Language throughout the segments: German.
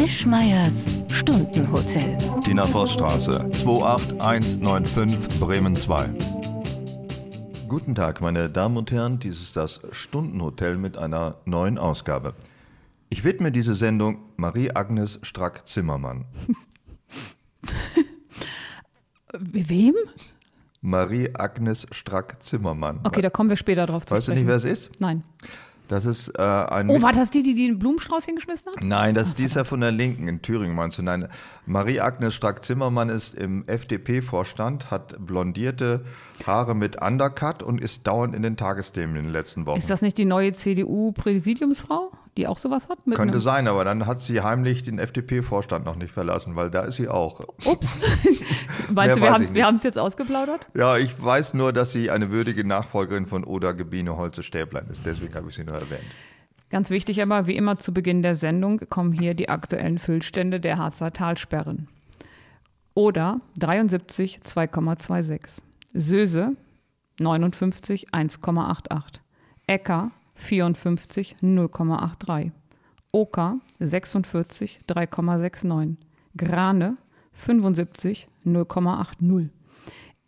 Wischmeiers Stundenhotel. Tina Vossstraße, 28195 Bremen 2. Guten Tag, meine Damen und Herren, dies ist das Stundenhotel mit einer neuen Ausgabe. Ich widme diese Sendung Marie-Agnes Strack-Zimmermann. Wem? Marie-Agnes Strack-Zimmermann. Okay, da kommen wir später drauf zu Weißt du sprechen. nicht, wer es ist? Nein. Das ist äh, ein. Oh, war das die, die den Blumenstrauß hingeschmissen hat? Nein, das, die ist ja von der Linken in Thüringen, meinst du? Nein, Marie-Agnes Strack-Zimmermann ist im FDP-Vorstand, hat blondierte Haare mit Undercut und ist dauernd in den Tagesthemen in den letzten Wochen. Ist das nicht die neue CDU-Präsidiumsfrau, die auch sowas hat? Mit Könnte sein, aber dann hat sie heimlich den FDP-Vorstand noch nicht verlassen, weil da ist sie auch. Ups. Meinst du, wir haben es jetzt ausgeplaudert? Ja, ich weiß nur, dass sie eine würdige Nachfolgerin von Oda Gebine Holze-Stäblein ist. Deswegen habe ich sie nur erwähnt. Ganz wichtig aber, wie immer zu Beginn der Sendung kommen hier die aktuellen Füllstände der Harzer Talsperren. Oder 73 2,26. Söse 59 1,88. Äcker 54 0,83. Oka 46 3,69. Grane 75 0,80.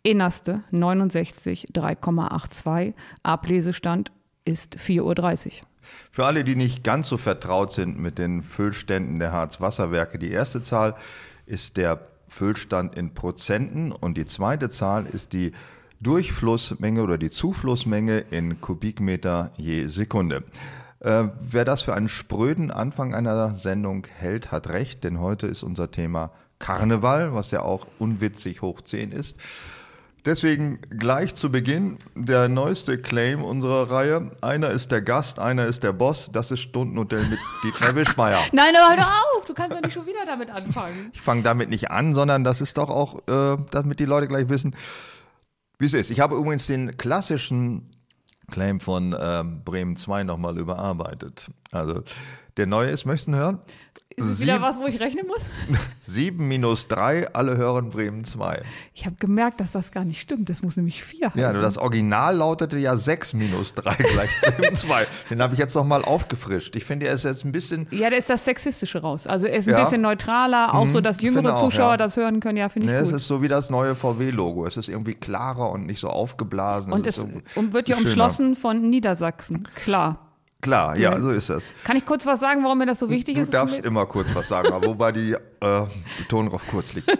Innerste 69 3,82. Ablesestand ist 4.30 Uhr. Für alle, die nicht ganz so vertraut sind mit den Füllständen der Harz-Wasserwerke, die erste Zahl ist der Füllstand in Prozenten und die zweite Zahl ist die Durchflussmenge oder die Zuflussmenge in Kubikmeter je Sekunde. Äh, wer das für einen spröden Anfang einer Sendung hält, hat recht, denn heute ist unser Thema Karneval, was ja auch unwitzig hoch 10 ist. Deswegen gleich zu Beginn der neueste Claim unserer Reihe. Einer ist der Gast, einer ist der Boss. Das ist Stundenhotel mit Dietmar Wischmeier. Nein, aber hör auf, du kannst doch nicht schon wieder damit anfangen. Ich fange damit nicht an, sondern das ist doch auch, äh, damit die Leute gleich wissen, wie es ist. Ich habe übrigens den klassischen Claim von ähm, Bremen 2 nochmal überarbeitet. Also der neue ist, ihn hören? Ist es wieder was, wo ich rechnen muss? 7 minus 3, alle hören Bremen 2. Ich habe gemerkt, dass das gar nicht stimmt. Das muss nämlich 4 heißen. Ja, das Original lautete ja 6 minus 3 gleich Bremen 2. Den habe ich jetzt nochmal aufgefrischt. Ich finde, er ist jetzt ein bisschen ja, da ist das Sexistische raus. Also er ist ein Ja. bisschen neutraler, auch so, dass jüngere auch, Zuschauer ja. das hören können. Ja, finde ich Ne, es gut. ist so wie das neue VW-Logo. Es ist irgendwie klarer und nicht so aufgeblasen. Und ist es so und wird ja umschlossen von Niedersachsen. Klar. Klar, ja, so ist das. Kann ich kurz was sagen, warum mir das so wichtig Du ist? darfst immer kurz was sagen, aber wobei die äh, Betonung auf kurz liegt.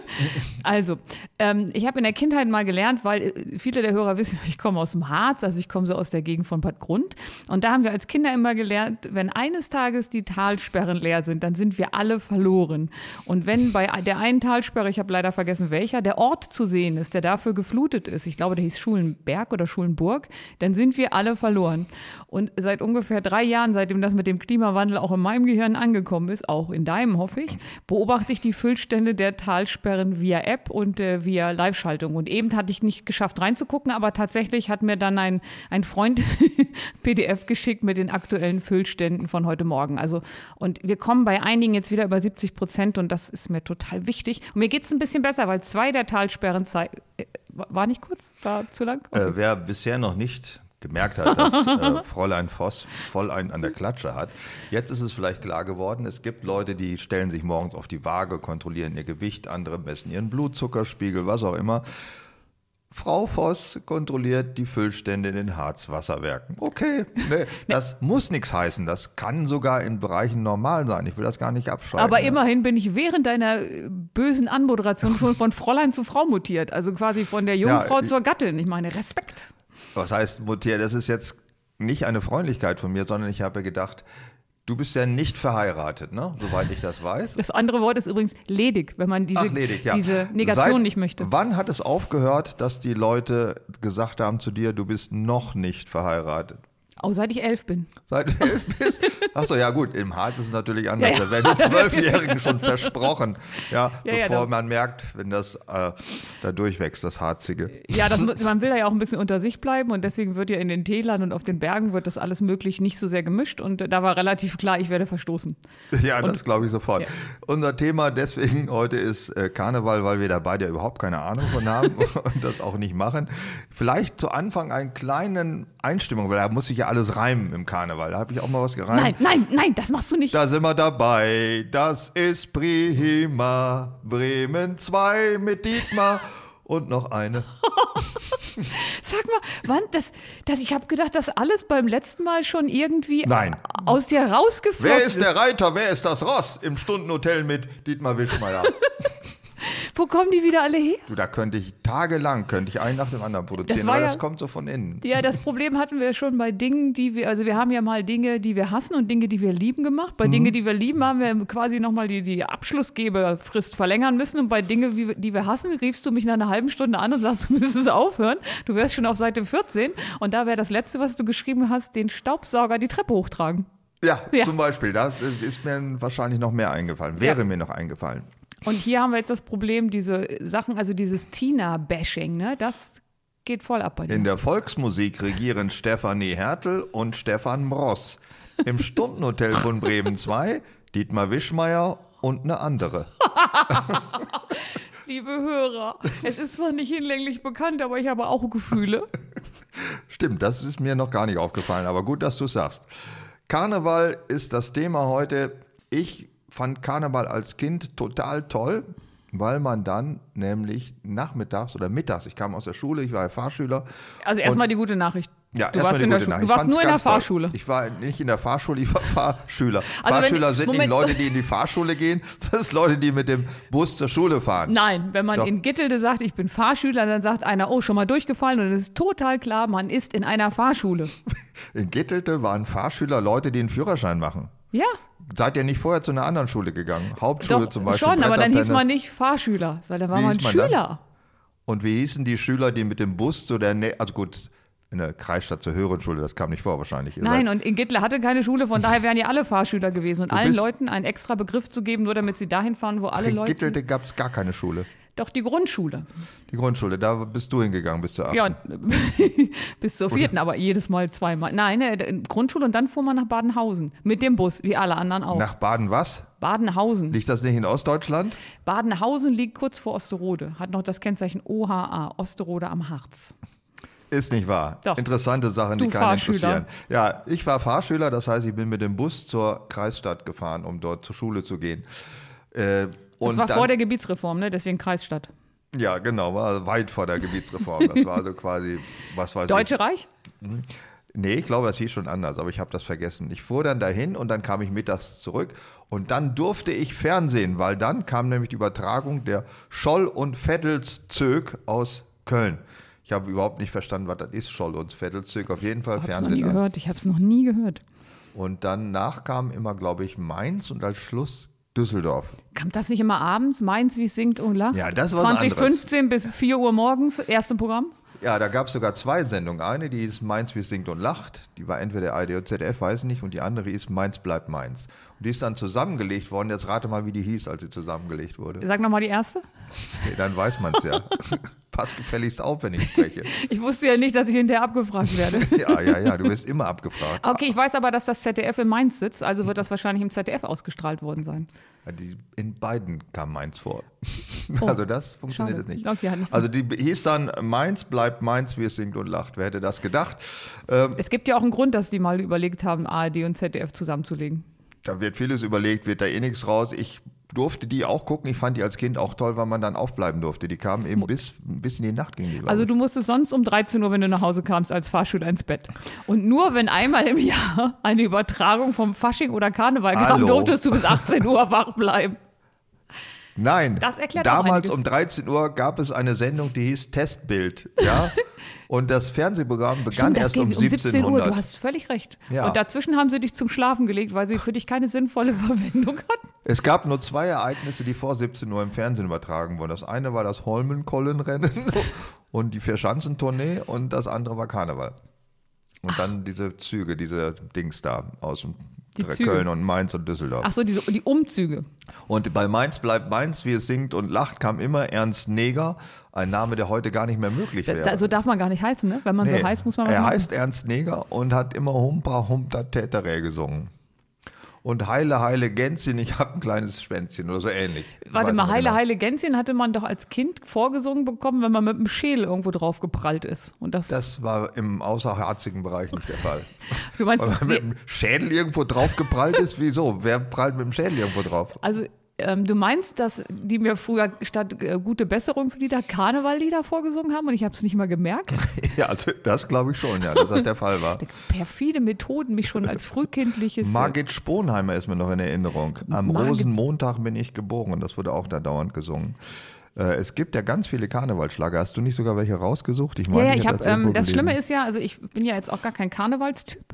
Also, ähm, ich habe in der Kindheit mal gelernt, weil äh, viele der Hörer wissen, ich komme aus dem Harz, also ich komme so aus der Gegend von Bad Grund. Und da haben wir als Kinder immer gelernt, wenn eines Tages die Talsperren leer sind, dann sind wir alle verloren. Und wenn bei der einen Talsperre, ich habe leider vergessen welcher, der Ort zu sehen ist, der dafür geflutet ist, ich glaube, der hieß Schulenberg oder Schulenburg, dann sind wir alle verloren. Und seit ungefähr drei Jahren, seitdem das mit dem Klimawandel auch in meinem Gehirn angekommen ist, auch in deinem hoffe ich, beobachte ich die Füllstände der Talsperren via App und äh, via Live-Schaltung. Und eben hatte ich nicht geschafft reinzugucken, aber tatsächlich hat mir dann ein, ein Freund PDF geschickt mit den aktuellen Füllständen von heute Morgen. Also, und wir kommen bei einigen jetzt wieder über 70 Prozent und das ist mir total wichtig. Und mir geht es ein bisschen besser, weil zwei der Talsperren zeigen. War nicht kurz? War zu lang? Äh, wer bisher noch nicht gemerkt hat, dass äh, Fräulein Voss voll einen an der Klatsche hat. Jetzt ist es vielleicht klar geworden, es gibt Leute, die stellen sich morgens auf die Waage, kontrollieren ihr Gewicht, andere messen ihren Blutzuckerspiegel, was auch immer. Frau Voss kontrolliert die Füllstände in den Harzwasserwerken. Okay, ne, das muss nichts heißen. Das kann sogar in Bereichen normal sein. Ich will das gar nicht abschreiben. Aber ne? immerhin bin ich während deiner äh, bösen Anmoderation schon von Fräulein zu Frau mutiert. Also quasi von der Jungfrau ich- zur Gattin. Ich meine, Respekt. Was heißt mutiert? Das ist jetzt nicht eine Freundlichkeit von mir, sondern ich habe gedacht, du bist ja nicht verheiratet, ne? Soweit ich das weiß. Das andere Wort ist übrigens ledig, wenn man diese, Ach, ledig, ja. diese Negation Seit nicht möchte. Wann hat es aufgehört, dass die Leute gesagt haben zu dir, du bist noch nicht verheiratet? Auch seit ich elf bin. Seit du elf bist? Achso, ja gut, im Harz ist es natürlich anders. Ja, ja. Da werden Zwölfjährigen schon versprochen, ja, Ja, ja, bevor da- man merkt, wenn das äh, da durchwächst, das Harzige. Ja, das, man will ja auch ein bisschen unter sich bleiben und deswegen wird ja in den Tälern und auf den Bergen wird das alles möglich nicht so sehr gemischt und äh, da war relativ klar, ich werde verstoßen. Ja, Und- das glaube ich sofort. Ja. Unser Thema deswegen heute ist äh, Karneval, weil wir da beide überhaupt keine Ahnung von haben und das auch nicht machen. Vielleicht zu Anfang einen kleinen Einstimmung, weil da muss sich ja alles reimen im Karneval. Da habe ich auch mal was gereimt. Nein, nein, nein, das machst du nicht. Da sind wir dabei, das ist prima. Bremen 2 mit Dietmar und noch eine. Sag mal, wann das, das ich habe gedacht, dass alles beim letzten Mal schon irgendwie Nein. aus dir rausgeflossen Wer ist der Reiter, wer ist das Ross im Stundenhotel mit Dietmar Wischmeier? Wo kommen die wieder alle her? du, da könnte ich tagelang, könnte ich einen nach dem anderen produzieren, Das weil ja- das kommt so von innen. Ja, das Problem hatten wir schon bei Dingen, die wir, also wir haben ja mal Dinge, die wir hassen und Dinge, die wir lieben gemacht. Bei Dinge, die wir lieben, haben wir quasi nochmal die, die Abschlussgebefrist verlängern müssen. Und bei Dinge, wie wir- die wir hassen, riefst du mich nach einer halben Stunde an und sagst, du müsstest aufhören. Du wärst schon auf Seite 14 und da wäre das Letzte, was du geschrieben hast, den Staubsauger die Treppe hochtragen. Ja, Ja. zum Beispiel, das ist- ist mir wahrscheinlich noch mehr eingefallen, wäre Ja. mir noch eingefallen. Und hier haben wir jetzt das Problem, diese Sachen, also dieses Tina-Bashing, ne, das geht voll ab bei dir. In der Volksmusik regieren Stefanie Hertel und Stefan Mross. Im Stundenhotel von Bremen 2 Dietmar Wischmeier und eine andere. Liebe Hörer, es ist zwar nicht hinlänglich bekannt, aber ich habe auch Gefühle. Stimmt, das ist mir noch gar nicht aufgefallen, aber gut, dass du sagst. Karneval ist das Thema heute. Ich fand Karneval als Kind total toll, weil man dann nämlich nachmittags oder mittags, ich kam aus der Schule, ich war ja Fahrschüler. Also erstmal die gute Nachricht. Ja, du warst, in der, du Ich warst nur in der ganz toll. Fahrschule. Ich war nicht in der Fahrschule, ich war Fahrschüler. Also Fahrschüler sind Moment. nicht Leute, die in die Fahrschule gehen, das sind Leute, die mit dem Bus zur Schule fahren. Nein, wenn man Doch. in Gittelde sagt, ich bin Fahrschüler, dann sagt einer, oh, schon mal durchgefallen und es ist total klar, man ist in einer Fahrschule. In Gittelte waren Fahrschüler Leute, die einen Führerschein machen. Ja, Seid ihr nicht vorher zu einer anderen Schule gegangen? Hauptschule doch, zum Beispiel. schon, aber dann hieß man nicht Fahrschüler, weil da war man man dann? Schüler. Und wie hießen die Schüler, die mit dem Bus zu der, Nä also gut, in der Kreisstadt zur höheren Schule, das kam nicht vor wahrscheinlich. Nein, und in Gittle hatte keine Schule, von daher wären ja alle Fahrschüler gewesen. Und allen Leuten einen extra Begriff zu geben, nur damit sie dahin fahren, wo alle in Leute. Gittelte gab es gar keine Schule. Doch die Grundschule. Die Grundschule, da bist du hingegangen bis zur 8. Ja, bis zur vierten, aber jedes Mal zweimal. Nein, äh, Grundschule und dann fuhr man nach Badenhausen. Mit dem Bus, wie alle anderen auch. Nach Baden was? Badenhausen. Liegt das nicht in Ostdeutschland? Badenhausen liegt kurz vor Osterode, hat noch das Kennzeichen OHA, Osterode am Harz. Ist nicht wahr. Doch. Interessante Sachen, die keinen interessieren. Ja, ich war Fahrschüler, das heißt, ich bin mit dem Bus zur Kreisstadt gefahren, um dort zur Schule zu gehen. Äh, Das und war dann, vor der Gebietsreform, ne? deswegen Kreisstadt. Ja, genau, war weit vor der Gebietsreform. Das war also quasi, was weiß Deutsche ich. Reich? Nee, ich glaube, das hieß schon anders, aber ich habe das vergessen. Ich fuhr dann dahin und dann kam ich mittags zurück und dann durfte ich Fernsehen, weil dann kam nämlich die Übertragung der Scholl- und Vettelzög aus Köln. Ich habe überhaupt nicht verstanden, was das ist, Scholl- und Vettelzög. Auf jeden Fall Ich habe es noch Fernsehen. nie gehört. Ich habe es noch nie gehört. Und danach kam immer, glaube ich, Mainz und als Schluss Düsseldorf. Kam das nicht immer abends? Mainz, wie es singt und lacht? Ja, das was 2015 bis 4 Uhr morgens, erste Programm? Ja, da gab es sogar zwei Sendungen. Eine, die ist Mainz, wie es singt und lacht. Die war entweder ARD oder ZDF, weiß nicht. Und die andere ist Mainz bleibt Mainz. Und die ist dann zusammengelegt worden. Jetzt rate mal, wie die hieß, als sie zusammengelegt wurde. Sag nochmal die erste. Nee, dann weiß man es ja. Pass gefälligst auf, wenn ich spreche. Ich wusste ja nicht, dass ich hinterher abgefragt werde. Ja, ja, ja, du wirst immer abgefragt. Okay, ich weiß aber, dass das ZDF in Mainz sitzt, also wird das wahrscheinlich im ZDF ausgestrahlt worden sein. Ja, die, in beiden kam Mainz vor. Also das funktioniert Oh, schade. jetzt nicht. Okay, nicht also die hieß dann Mainz bleibt Mainz, wie es singt und lacht. Wer hätte das gedacht? Ähm, Es gibt ja auch einen Grund, dass die mal überlegt haben, ARD und ZDF zusammenzulegen. Da wird vieles überlegt, wird da eh nichts raus. Ich durfte die auch gucken. Ich fand die als Kind auch toll, weil man dann aufbleiben durfte. Die kamen eben bis, bis in die Nacht gegen die. Also du musstest sonst um 13 Uhr, wenn du nach Hause kamst, als Fahrschüler ins Bett. Und nur wenn einmal im Jahr eine Übertragung vom Fasching oder Karneval kam, Hallo. durftest du bis 18 Uhr wach bleiben. Nein, Das erklärt damals um 13 Uhr gab es eine Sendung, die hieß Testbild. Ja? Und das Fernsehprogramm begann Stimmt, erst um 1700. Du hast völlig recht. Ja. Und dazwischen haben sie dich zum Schlafen gelegt, weil sie für dich keine sinnvolle Verwendung hatten. Es gab nur zwei Ereignisse, die vor 17 Uhr im Fernsehen übertragen wurden. Das eine war das Holmenkollenrennen und die Vierschanzentournee und das andere war Karneval. Und dann diese Züge, diese Dings da aus dem Die Züge. Köln und Mainz und Düsseldorf. Ach so, diese, die Umzüge. Und bei Mainz bleibt Mainz, wie es singt und lacht, kam immer Ernst Neger, ein Name, der heute gar nicht mehr möglich wäre. da, so darf man gar nicht heißen, ne? Wenn man Nee, so heißt, muss man was Er machen. heißt Ernst Neger und hat immer Humpa Humta Täterä gesungen. Und Heile, Heile Gänschen, ich habe ein kleines Schwänzchen oder so ähnlich. Ich Warte mal, Heile, genau. Heile Gänschen hatte man doch als Kind vorgesungen bekommen, wenn man mit dem Schädel irgendwo drauf geprallt ist. Und das, Das war im außerharzigen Bereich nicht der Fall. du meinst, Wenn man mit dem Schädel irgendwo drauf geprallt ist, wieso? Wer prallt mit dem Schädel irgendwo drauf? also ähm, du meinst, dass die mir früher statt äh, gute Besserungslieder Karnevallieder vorgesungen haben und ich habe es nicht mal gemerkt? Ja, also das glaube ich schon, ja, dass das der Fall war. Perfide Methoden, mich schon als frühkindliches. äh, Margit Sponheimer ist mir noch in Erinnerung. Am Margit- Rosenmontag bin ich geboren. Das wurde auch da dauernd gesungen. Äh, es gibt ja ganz viele Karnevalsschlager. Hast du nicht sogar welche rausgesucht? Ich Ja, meine, ja, ich habe. das Ähm, das. Schlimme ist ja, also ich bin ja jetzt auch gar kein Karnevalstyp,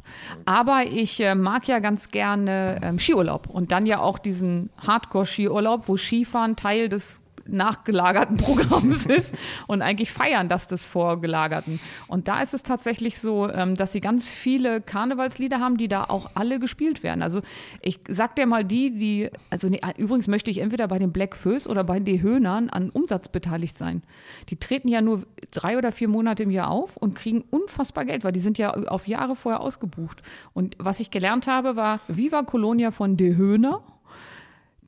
aber ich äh, mag ja ganz gerne ähm, Skiurlaub und dann ja auch diesen Hardcore-Skiurlaub, wo Skifahren Teil des nachgelagerten Programms ist und eigentlich feiern das des vorgelagerten. Und da ist es tatsächlich so, ähm, dass sie ganz viele Karnevalslieder haben, die da auch alle gespielt werden. Also ich sag dir mal die, die, also nee, übrigens möchte ich entweder bei den Black Föß oder bei den Höhnern an Umsatz beteiligt sein. Die treten ja nur drei oder vier Monate im Jahr auf und kriegen unfassbar Geld, weil die sind ja auf Jahre vorher ausgebucht. Und was ich gelernt habe, war Viva Colonia von De Höhner.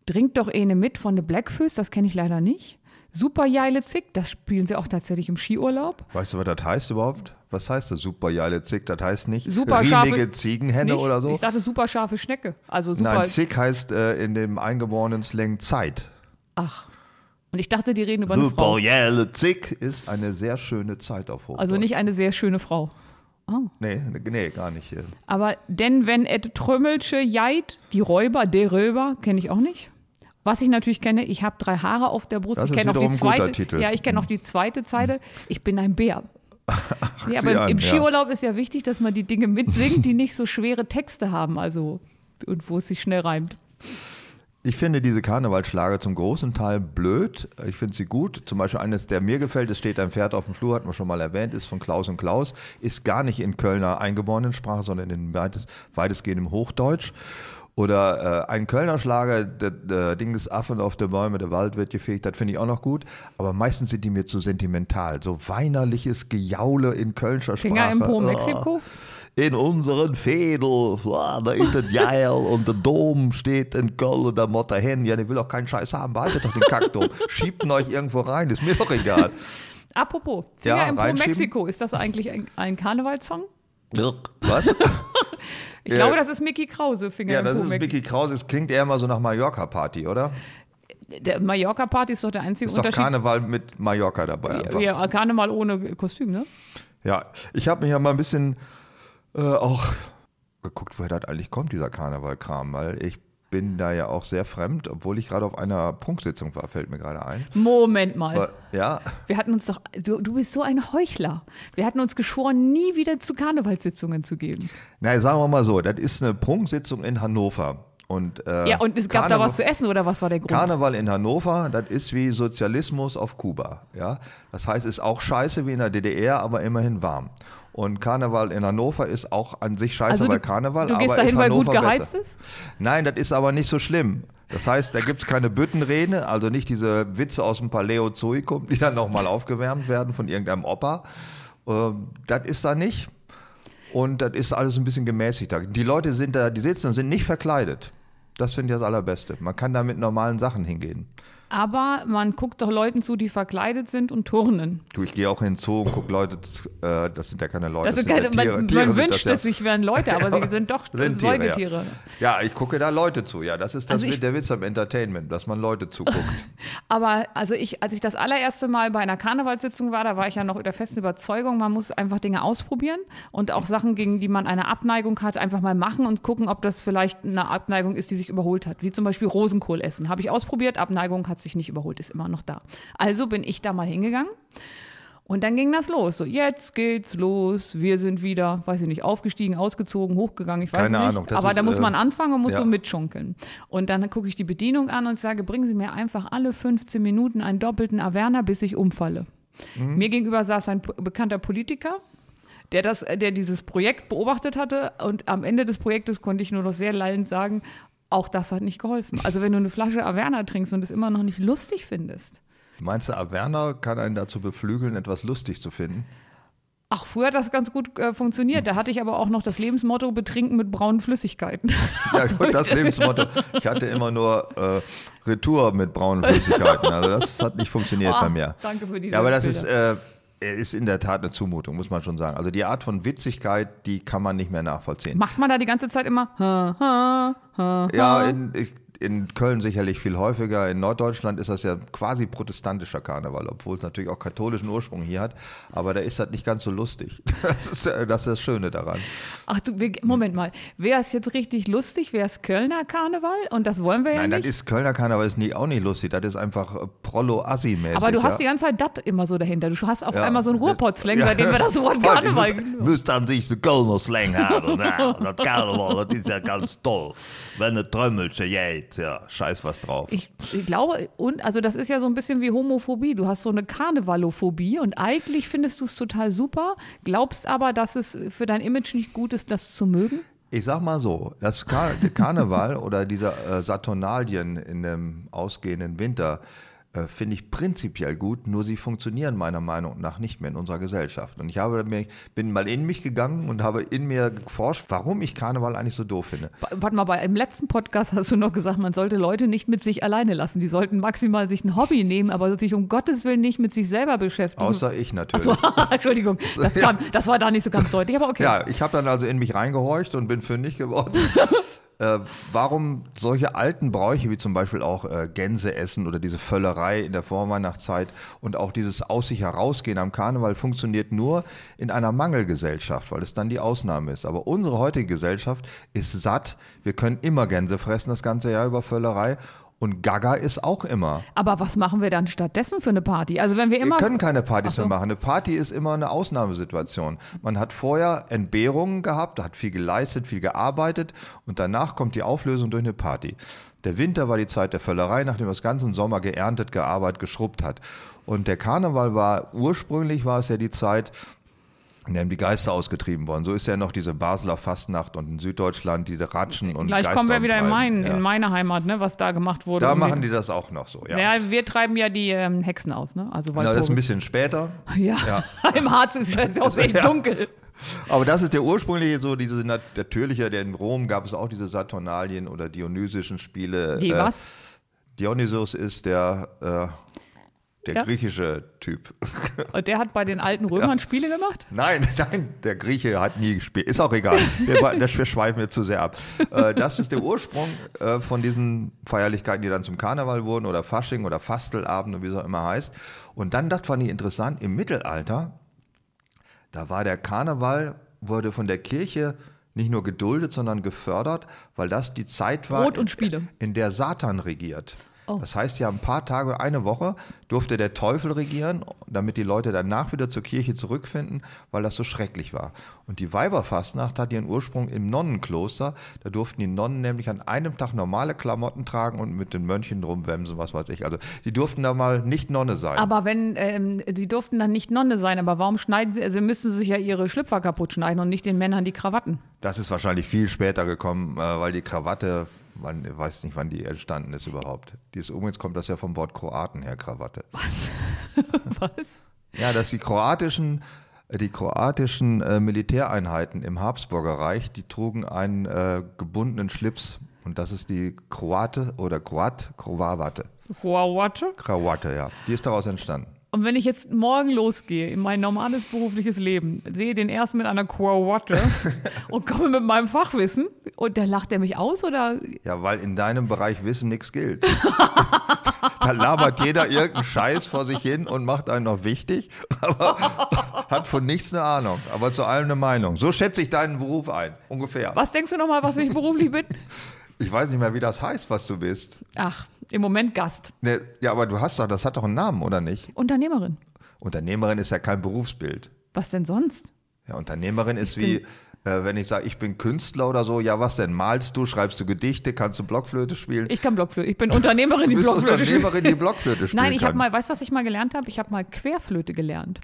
Dringt doch eine mit von The Blackfoes, das kenne ich leider nicht. Super Zick, das spielen sie auch tatsächlich im Skiurlaub. Weißt du, was das heißt überhaupt? Was heißt das? Super Zick? Das heißt nicht Super scharfe- rielige Ziegenhenne Nicht? oder so? Ich sagte super scharfe Schnecke. Also super. Nein, Zick heißt äh, in dem eingeborenen Slang Zeit. Ach. Und ich dachte, die reden über eine Frau. Super Jale Zick ist eine sehr schöne Zeit auf Hochdeutsch. Also nicht eine sehr schöne Frau. Nee, nee, gar nicht. Aber denn wenn et Trömmelsche jeit, die Räuber, der Röber, kenne ich auch nicht. Was ich natürlich kenne, ich habe drei Haare auf der Brust. Das ich kenne auch die zweite. Ja, ich kenne auch die zweite Zeile. Ich bin ein Bär. nee, aber sieh im, an, im ja. Skiurlaub ist ja wichtig, dass man die Dinge mitsingt, die nicht so schwere Texte haben, also und wo es sich schnell reimt. Ich finde diese Karnevalsschlager zum großen Teil blöd. Ich finde sie gut. Zum Beispiel eines, der mir gefällt, es steht ein Pferd auf dem Flur, hat man schon mal erwähnt, ist von Klaus und Klaus, ist gar nicht in Kölner eingeborenen Sprache, sondern in weites, weitestgehend im Hochdeutsch. Oder äh, ein Kölner Schlager, der, der Ding des Affen auf der Bäume, der Wald wird gefegt, das finde ich auch noch gut. Aber meistens sind die mir zu sentimental. So weinerliches Gejaule in Kölscher Sprache. Finger im Po, Oh. Mexiko. In unseren Fädel, ja, da ist ein Geil und der Dom steht in Köln, der Mutter hin. Ja, der will doch keinen Scheiß haben, behaltet doch den Kackdom. Schiebt ihn euch irgendwo rein, ist mir doch egal. Apropos, Finger Ja, im Po. Mexiko, ist das eigentlich ein, ein Karnevalssong? Was? Ich glaube, das ist Mickey Krause, Finger Ja, das ist. Mickey Krause. Es klingt eher mal so nach Mallorca-Party, oder? Der Mallorca-Party ist doch der einzige Ist doch Unterschied. Karneval mit Mallorca dabei einfach. Ja, Karneval ohne Kostüm, ne? Ja, ich habe mich ja mal ein bisschen äh, auch geguckt, woher das eigentlich kommt, dieser Karnevalkram, weil ich bin da ja auch sehr fremd, obwohl ich gerade auf einer Prunksitzung war, fällt mir gerade ein. Moment mal. Aber, ja, Wir hatten uns doch, du, du bist so ein Heuchler. Wir hatten uns geschworen, nie wieder zu Karnevalssitzungen zu gehen. na, sagen wir mal so, das ist eine Prunksitzung in Hannover. Und, äh, Ja, und es gab da Karneval- was zu essen oder was war der Grund? Karneval in Hannover, das ist wie Sozialismus auf Kuba. Ja? Das heißt, es ist auch scheiße wie in der DDR, aber immerhin warm. Und Karneval in Hannover ist auch an sich scheiße Also bei du- Karneval, du aber gehst dahin, ist weil gut Hannover geheizt besser. ist? Nein, das ist aber nicht so schlimm. Das heißt, da gibt's keine Büttenrede, also nicht diese Witze aus dem Paläozoikum, die dann nochmal aufgewärmt werden von irgendeinem Opa. Ähm, das ist da nicht. Und das ist alles ein bisschen gemäßigter. Die Leute sind da, die sitzen und sind nicht verkleidet. Das finde ich das Allerbeste. Man kann da mit normalen Sachen hingehen. Aber man guckt doch Leuten zu, die verkleidet sind und turnen. Du, ich gehe auch Zoo und gucke Leute, äh, das sind ja keine Leute. Das sind ja keine, Tiere. man, Tiere man sind wünscht das es sich wären Leute, aber sie sind doch Sind Tiere, Säugetiere. Ja. ja, ich gucke da Leute zu. Ja, das ist das, Also ich- der Witz am Entertainment, dass man Leute zuguckt. Aber also ich, als ich das allererste Mal bei einer Karnevalssitzung war, da war ich ja noch der festen Überzeugung, man muss einfach Dinge ausprobieren und auch Sachen, gegen die man eine Abneigung hat, einfach mal machen und gucken, ob das vielleicht eine Abneigung ist, die sich überholt hat. Wie zum Beispiel Rosenkohl essen. Habe ich ausprobiert, Abneigung hat sich nicht überholt, ist immer noch da. Also bin ich da mal hingegangen. Und dann ging das los. So, jetzt geht's los. Wir sind wieder, weiß ich nicht, aufgestiegen, ausgezogen, hochgegangen. Ich weiß Keine nicht. Ahnung, Aber ist, da muss äh, man anfangen und muss ja. so mitschunkeln. Und dann gucke ich die Bedienung an und sage, bringen Sie mir einfach alle 15 Minuten einen doppelten Averna, bis ich umfalle. Mhm. Mir gegenüber saß ein bekannter Politiker, der, das, der dieses Projekt beobachtet hatte. Und am Ende des Projektes konnte ich nur noch sehr lallend sagen, auch das hat nicht geholfen. Also wenn du eine Flasche Averna trinkst und es immer noch nicht lustig findest, Meinst du, Averna kann einen dazu beflügeln, etwas lustig zu finden? Ach, früher hat das ganz gut äh, funktioniert. Da hatte ich aber auch noch das Lebensmotto betrinken mit braunen Flüssigkeiten. Ja, gut, das Lebensmotto. Ich hatte immer nur äh, Retour mit braunen Flüssigkeiten. Also das hat nicht funktioniert Oh, bei mir. danke für diese Ja, aber das Bilder. ist, äh, ist in der Tat eine Zumutung, muss man schon sagen. Also die Art von Witzigkeit, die kann man nicht mehr nachvollziehen. Macht man da die ganze Zeit immer? Ha, ha, ha, Ja, in, ich- in Köln sicherlich viel häufiger. In Norddeutschland ist das ja quasi protestantischer Karneval, obwohl es natürlich auch katholischen Ursprung hier hat. Aber da ist das nicht ganz so lustig. Das ist, das, ist das Schöne daran. Ach du, Moment mal. Wäre es jetzt richtig lustig, wäre es Kölner Karneval? Und das wollen wir ja Nein, das nicht. ist Kölner Karneval ist nie, auch nicht lustig. Das ist einfach äh, Prollo-Assi-mäßig. aber du hast die ja. ganze Zeit das immer so dahinter. Du hast auf Ja, einmal so einen Ruhrpott-Slang, ja, seitdem wir das Wort Karneval muss dann sich den Kölner Slang haben. Ja, das Karneval, das ist ja ganz toll. Wenn eine Trömmelche geht, ja, scheiß was drauf. Ich, ich glaube, und also das ist ja so ein bisschen wie Homophobie. Du hast so eine Karnevalophobie und eigentlich findest du es total super, glaubst aber, dass es für dein Image nicht gut ist, das zu mögen. Ich sag mal so, das Kar Karneval oder diese äh, Saturnalien in dem ausgehenden Winter äh, finde ich prinzipiell gut, nur sie funktionieren meiner Meinung nach nicht mehr in unserer Gesellschaft. Und ich habe mir, bin mal in mich gegangen und habe in mir geforscht, warum ich Karneval eigentlich so doof finde. Warte mal, bei im letzten Podcast hast du noch gesagt, man sollte Leute nicht mit sich alleine lassen. Die sollten maximal sich ein Hobby nehmen, aber sich um Gottes Willen nicht mit sich selber beschäftigen. Außer ich natürlich. Achso, Entschuldigung, das, kam, das war da nicht so ganz deutlich, aber okay. Ja, ich habe dann also in mich reingehorcht und bin fündig geworden. äh, warum solche alten Bräuche wie zum Beispiel auch äh, Gänse essen oder diese Völlerei in der Vorweihnachtszeit und auch dieses aus sich herausgehen am Karneval funktioniert nur in einer Mangelgesellschaft, weil es dann die Ausnahme ist. Aber unsere heutige Gesellschaft ist satt. Wir können immer Gänse fressen das ganze Jahr über Völlerei. Und Gaga ist auch immer. Aber was machen wir dann stattdessen für eine Party? Also wenn wir Wir immer können keine Partys so. mehr machen. Eine Party ist immer eine Ausnahmesituation. Man hat vorher Entbehrungen gehabt, hat viel geleistet, viel gearbeitet und danach kommt die Auflösung durch eine Party. Der Winter war die Zeit der Völlerei, nachdem man das ganzen Sommer geerntet, gearbeitet, geschrubbt hat. Und der Karneval war, ursprünglich war es ja die Zeit, in der die Geister ausgetrieben wurden. So ist ja noch diese Basler Fastnacht und in Süddeutschland diese Ratschen und gleich Geister kommen wir wieder in, mein, ja. in meine Heimat, ne, was da gemacht wurde. Da machen die das auch noch so, ja. Ja, wir treiben ja die ähm, Hexen aus, ne? Also Genau, das ist ein bisschen später. Ja, Ja. im Harz ist es auch sehr dunkel. Aber das ist der ursprüngliche, so diese nat- natürliche, der in Rom gab es auch diese Saturnalien oder dionysischen Spiele. Die Äh, was? Dionysos ist der, äh, der Ja? griechische Typ. Und der hat bei den alten Römern Spiele gemacht? Nein, nein, der Grieche hat nie gespielt. Ist auch egal. Wir, wir schweifen jetzt zu sehr ab. Äh, das ist der Ursprung äh, von diesen Feierlichkeiten, die dann zum Karneval wurden oder Fasching oder Fastelabend und wie es auch immer heißt. Und dann, das fand ich interessant, im Mittelalter, da war der Karneval, wurde von der Kirche nicht nur geduldet, sondern gefördert, weil das die Zeit war, Spiele. in der Satan regiert. Oh. Das heißt ja, ein paar Tage, eine Woche durfte der Teufel regieren, damit die Leute danach wieder zur Kirche zurückfinden, weil das so schrecklich war. Und die Weiberfastnacht hat ihren Ursprung im Nonnenkloster. Da durften die Nonnen nämlich an einem Tag normale Klamotten tragen und mit den Mönchen rumwemsen, was weiß ich. Also die durften da mal nicht Nonne sein. Aber wenn, ähm, sie durften dann nicht Nonne sein, aber warum schneiden sie, also müssen sie sich ja ihre Schlüpfer kaputt schneiden und nicht den Männern die Krawatten. Das ist wahrscheinlich viel später gekommen, äh, weil die Krawatte, man weiß nicht, wann die entstanden ist überhaupt. Die ist, übrigens kommt das ja vom Wort Kroaten her, Krawatte. Was? Ja, dass die kroatischen, äh, die kroatischen äh, Militäreinheiten im Habsburger Reich, die trugen einen äh, gebundenen Schlips. Und das ist die Kroate oder Kroat, Krovawate. Wow, warte. Krawatte, ja. Die ist daraus entstanden. Und wenn ich jetzt morgen losgehe in mein normales berufliches Leben, sehe den erst mit einer Krawatte und komme mit meinem Fachwissen und der lacht er mich aus oder Ja, weil in deinem Bereich Wissen nichts gilt. da labert jeder irgendeinen Scheiß vor sich hin und macht einen noch wichtig, aber hat von nichts eine Ahnung, aber zu allem eine Meinung. So schätze ich deinen Beruf ein, ungefähr. was denkst du nochmal, was ich beruflich bin? Ich weiß nicht mehr, wie das heißt, was du bist. Ach, im Moment Gast. Ne, ja, aber du hast doch, das hat doch einen Namen, oder nicht? Unternehmerin. Unternehmerin ist ja kein Berufsbild. Was denn sonst? Ja, Unternehmerin ist wie, äh, wenn ich sage, ich bin Künstler oder so, ja, was denn? Malst du, schreibst du Gedichte, kannst du Blockflöte spielen? Ich kann Blockflöte. Ich bin Unternehmerin, die du bist Blockflöte spielt. Unternehmerin, die Blockflöte spielen Nein, ich habe mal, weißt du, was ich mal gelernt habe? Ich habe mal Querflöte gelernt.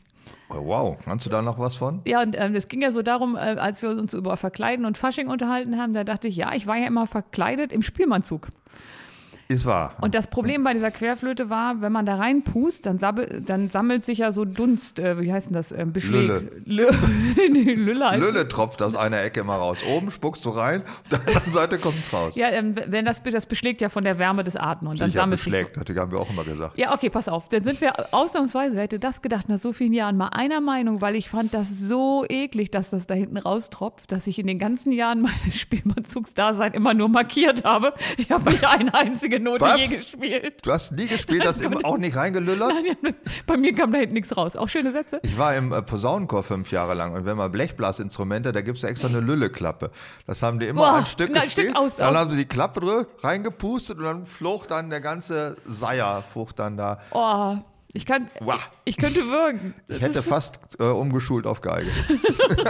Oh, wow, kannst du da noch was von? Ja, und ähm, es ging ja so darum, äh, als wir uns über Verkleiden und Fasching unterhalten haben, da dachte ich, ja, ich war ja immer verkleidet im Spielmannzug. Ist wahr. Und das Problem bei dieser Querflöte war, wenn man da reinpust, dann, sabbel, dann sammelt sich ja so Dunst, äh, wie heißt denn das? Ähm, Beschläg. Lülle. Lü Lülle, heißt Lülle tropft aus einer Ecke immer raus. Oben spuckst du rein, auf der anderen Seite kommt es raus. Ja, ähm, wenn das, das beschlägt ja von der Wärme des Atmen und dann Sicher sammelt sich beschlägt, das haben wir auch immer gesagt. Ja, okay, pass auf. Dann sind wir ausnahmsweise, wer hätte das gedacht, nach so vielen Jahren mal einer Meinung, weil ich fand das so eklig, dass das da hinten raustropft, dass ich in den ganzen Jahren meines Spielmannzugsdaseins immer nur markiert habe. Ich habe nicht eine einzige Note Was? je gespielt. Du hast nie gespielt, hast immer auch nicht reingelüllert? Bei mir kam da hinten nichts raus. Auch schöne Sätze. Ich war im äh, Posaunenchor fünf Jahre lang und wenn man Blechblasinstrumente, da gibt es extra eine Lülleklappe. Das haben die immer Boah, ein Stück na, ein gespielt. Stück aus- dann haben sie die Klappe reingepustet und dann flog dann der ganze Seier, flog dann da. Oh, ich kann, Wow. ich, ich könnte würgen. Das Ich hätte fast äh, umgeschult auf Geige.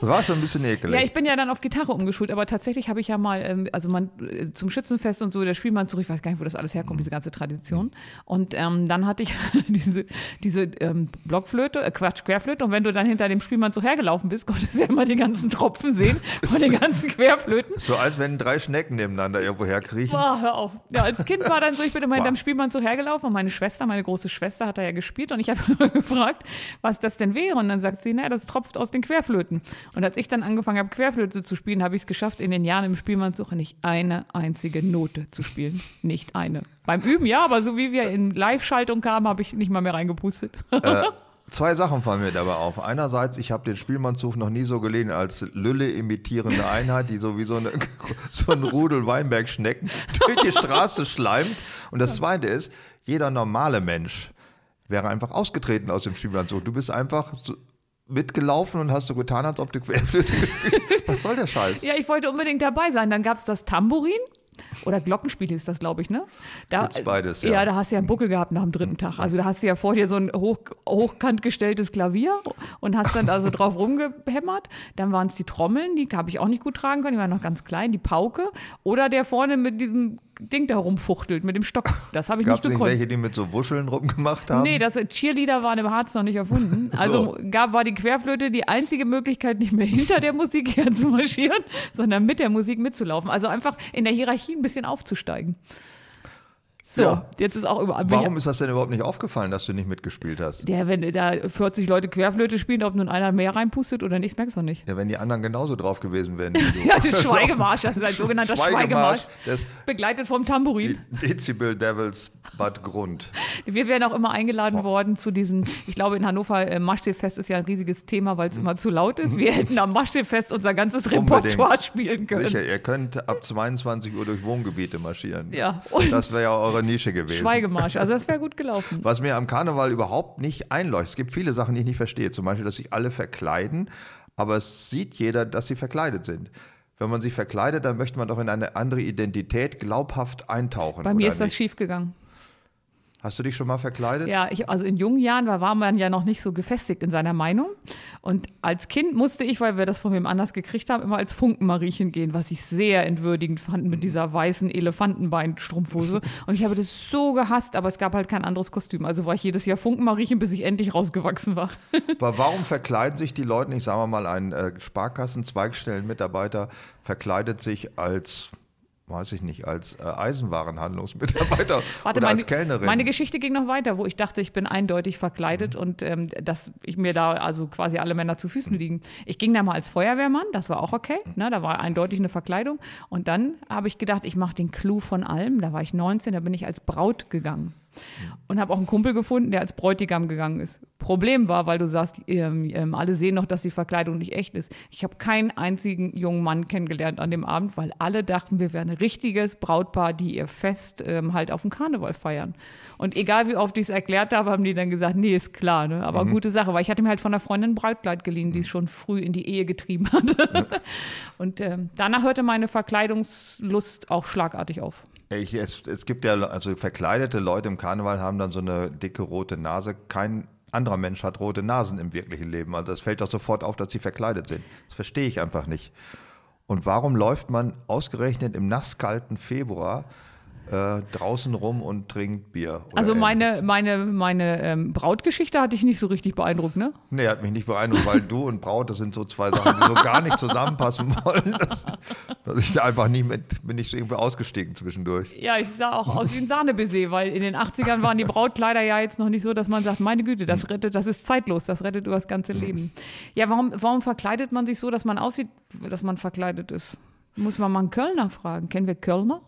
das war schon ein bisschen ekelig. Ja, ich bin ja dann auf Gitarre umgeschult, aber tatsächlich habe ich ja mal, ähm, also man äh, zum Schützenfest und so, der Spielmann zurück, ich weiß gar nicht, wo das alles herkommt, diese ganze Tradition. Und ähm, dann hatte ich diese, diese ähm, Blockflöte, äh, Quatsch, Querflöte. Und wenn du dann hinter dem Spielmann so hergelaufen bist, konntest du ja immer die ganzen Tropfen sehen von den ganzen Querflöten. so als wenn drei Schnecken nebeneinander irgendwo herkriechen. Boah, hör auf. Ja, als Kind war dann so, ich bin immer Boah. hinterm Spielmann so hergelaufen und meine Schwester, meine große Schwester, hat da ja gespielt und ich habe gefragt, was das denn wäre. Und dann sagt sie, naja, das tropft aus den Querflöten. Und als ich dann angefangen habe, Querflöte zu spielen, habe ich es geschafft, in den Jahren im Spielmannssuche nicht eine einzige Note zu spielen. Nicht eine. Beim Üben ja, aber so wie wir in Live-Schaltung kamen, habe ich nicht mal mehr reingepustet. Zwei Sachen fallen mir dabei auf. Einerseits, ich habe den Spielmannszug noch nie so gelesen als Lülle imitierende Einheit, die so wie so, eine, so ein Rudel Weinbergschnecken durch die Straße schleimt. Und das Zweite ist, jeder normale Mensch wäre einfach ausgetreten aus dem Spielmannszug. Du bist einfach so mitgelaufen und hast so getan, als ob du Querflöte gespielt Was soll der Scheiß? Ja, ich wollte unbedingt dabei sein. Dann gab es das Tambourin. Oder Glockenspiel ist das, glaube ich, ne? Da, Gibt's beides, ja. ja. da hast du ja einen Buckel gehabt nach dem dritten Tag. Also da hast du ja vor dir so ein hoch, hochkant gestelltes Klavier und hast dann also drauf rumgehämmert. Dann waren es die Trommeln, die habe ich auch nicht gut tragen können, die waren noch ganz klein, die Pauke. Oder der vorne mit diesem Ding da rumfuchtelt, mit dem Stock. Das habe ich Gab es nicht nicht gekonnt. welche, die mit so Wuscheln rumgemacht haben? Nee, das Cheerleader waren im Harz noch nicht erfunden. Also gab, war die Querflöte die einzige Möglichkeit, nicht mehr hinter der Musik her zu marschieren, sondern mit der Musik mitzulaufen. Also einfach in der Hierarchie ein bisschen aufzusteigen. So, Ja. jetzt ist auch überall. Warum ist das denn überhaupt nicht aufgefallen, dass du nicht mitgespielt hast? Ja, wenn da 40 Leute Querflöte spielen, ob nun einer mehr reinpustet oder nicht, merkst du nicht. Ja, wenn die anderen genauso drauf gewesen wären wie du. Ja, das Schweigemarsch, das ist ein sogenannter Schweigemarsch, des begleitet vom Tambourin. Dezibel Devils Bad Grund. Wir werden auch immer eingeladen worden zu diesen, ich glaube in Hannover, äh, Maschschiffest ist ja ein riesiges Thema, weil es immer zu laut ist. Wir hätten am Maschschiffest unser ganzes. Repertoire spielen können. Sicher, ihr könnt ab 22 Uhr durch Wohngebiete marschieren. Ja, und Das wäre ja eure Nische gewesen. Schweigemarsch, also das wäre gut gelaufen. Was mir am Karneval überhaupt nicht einleuchtet. Es gibt viele Sachen, die ich nicht verstehe. Zum Beispiel, dass sich alle verkleiden, aber es sieht jeder, dass sie verkleidet sind. Wenn man sich verkleidet, dann möchte man doch in eine andere Identität glaubhaft eintauchen. Bei mir ist das nicht? schief gegangen. Hast du dich schon mal verkleidet? Ja, ich, also in jungen Jahren war, war man ja noch nicht so gefestigt in seiner Meinung. Und als Kind musste ich, weil wir das von wem anders gekriegt haben, immer als Funkenmariechen gehen, was ich sehr entwürdigend fand mit dieser weißen Elefantenbeinstrumpfhose. Und ich habe das so gehasst, aber es gab halt kein anderes Kostüm. Also war ich jedes Jahr Funkenmariechen, bis ich endlich rausgewachsen war. Aber warum verkleiden sich die Leute nicht? Sagen wir mal, ein äh, Sparkassen-Zweigstellenmitarbeiter verkleidet sich als, weiß ich nicht, als äh, Eisenwarenhandlungsmitarbeiter Warte, oder meine, als Kellnerin. meine Geschichte ging noch weiter, wo ich dachte, ich bin eindeutig verkleidet Mhm. und ähm, dass ich mir da also quasi alle Männer zu Füßen liegen. Ich ging da mal als Feuerwehrmann, das war auch okay, Mhm. ne, da war eindeutig eine Verkleidung. Und dann habe ich gedacht, ich mache den Clou von allem. Da war ich 19, da bin ich als Braut gegangen. Und habe auch einen Kumpel gefunden, der als Bräutigam gegangen ist. Problem war, weil du sagst, ähm, ähm, alle sehen noch, dass die Verkleidung nicht echt ist. Ich habe keinen einzigen jungen Mann kennengelernt an dem Abend, weil alle dachten, wir wären ein richtiges Brautpaar, die ihr Fest ähm, halt auf dem Karneval feiern. Und egal wie oft ich es erklärt habe, haben die dann gesagt, nee, ist klar, ne? aber gute Sache, weil ich hatte mir halt von einer Freundin ein Brautkleid geliehen, die es schon früh in die Ehe getrieben hat. Und ähm, danach hörte meine Verkleidungslust auch schlagartig auf. Ich, es, es gibt ja, also verkleidete Leute im Karneval haben dann so eine dicke rote Nase. Kein anderer Mensch hat rote Nasen im wirklichen Leben. Also es fällt doch sofort auf, dass sie verkleidet sind. Das verstehe ich einfach nicht. Und warum läuft man ausgerechnet im nasskalten Februar äh, draußen rum und trinkt Bier. Also meine, meine, meine ähm, Brautgeschichte hatte ich nicht so richtig beeindruckt, ne? Nee, hat mich nicht beeindruckt, weil du und Braut, das sind so zwei Sachen, die so gar nicht zusammenpassen wollen. Dass, dass ich da einfach nie mit, bin ich so irgendwie ausgestiegen zwischendurch. Ja, ich sah auch aus wie ein Sahnebaiser, weil in den 80ern waren die Brautkleider ja jetzt noch nicht so, dass man sagt, meine Güte, das rettet, das ist zeitlos, das rettet über das ganze Leben. Ja, warum, warum verkleidet man sich so, dass man aussieht, dass man verkleidet ist? Muss man mal einen Kölner fragen. Kennen wir Kölner?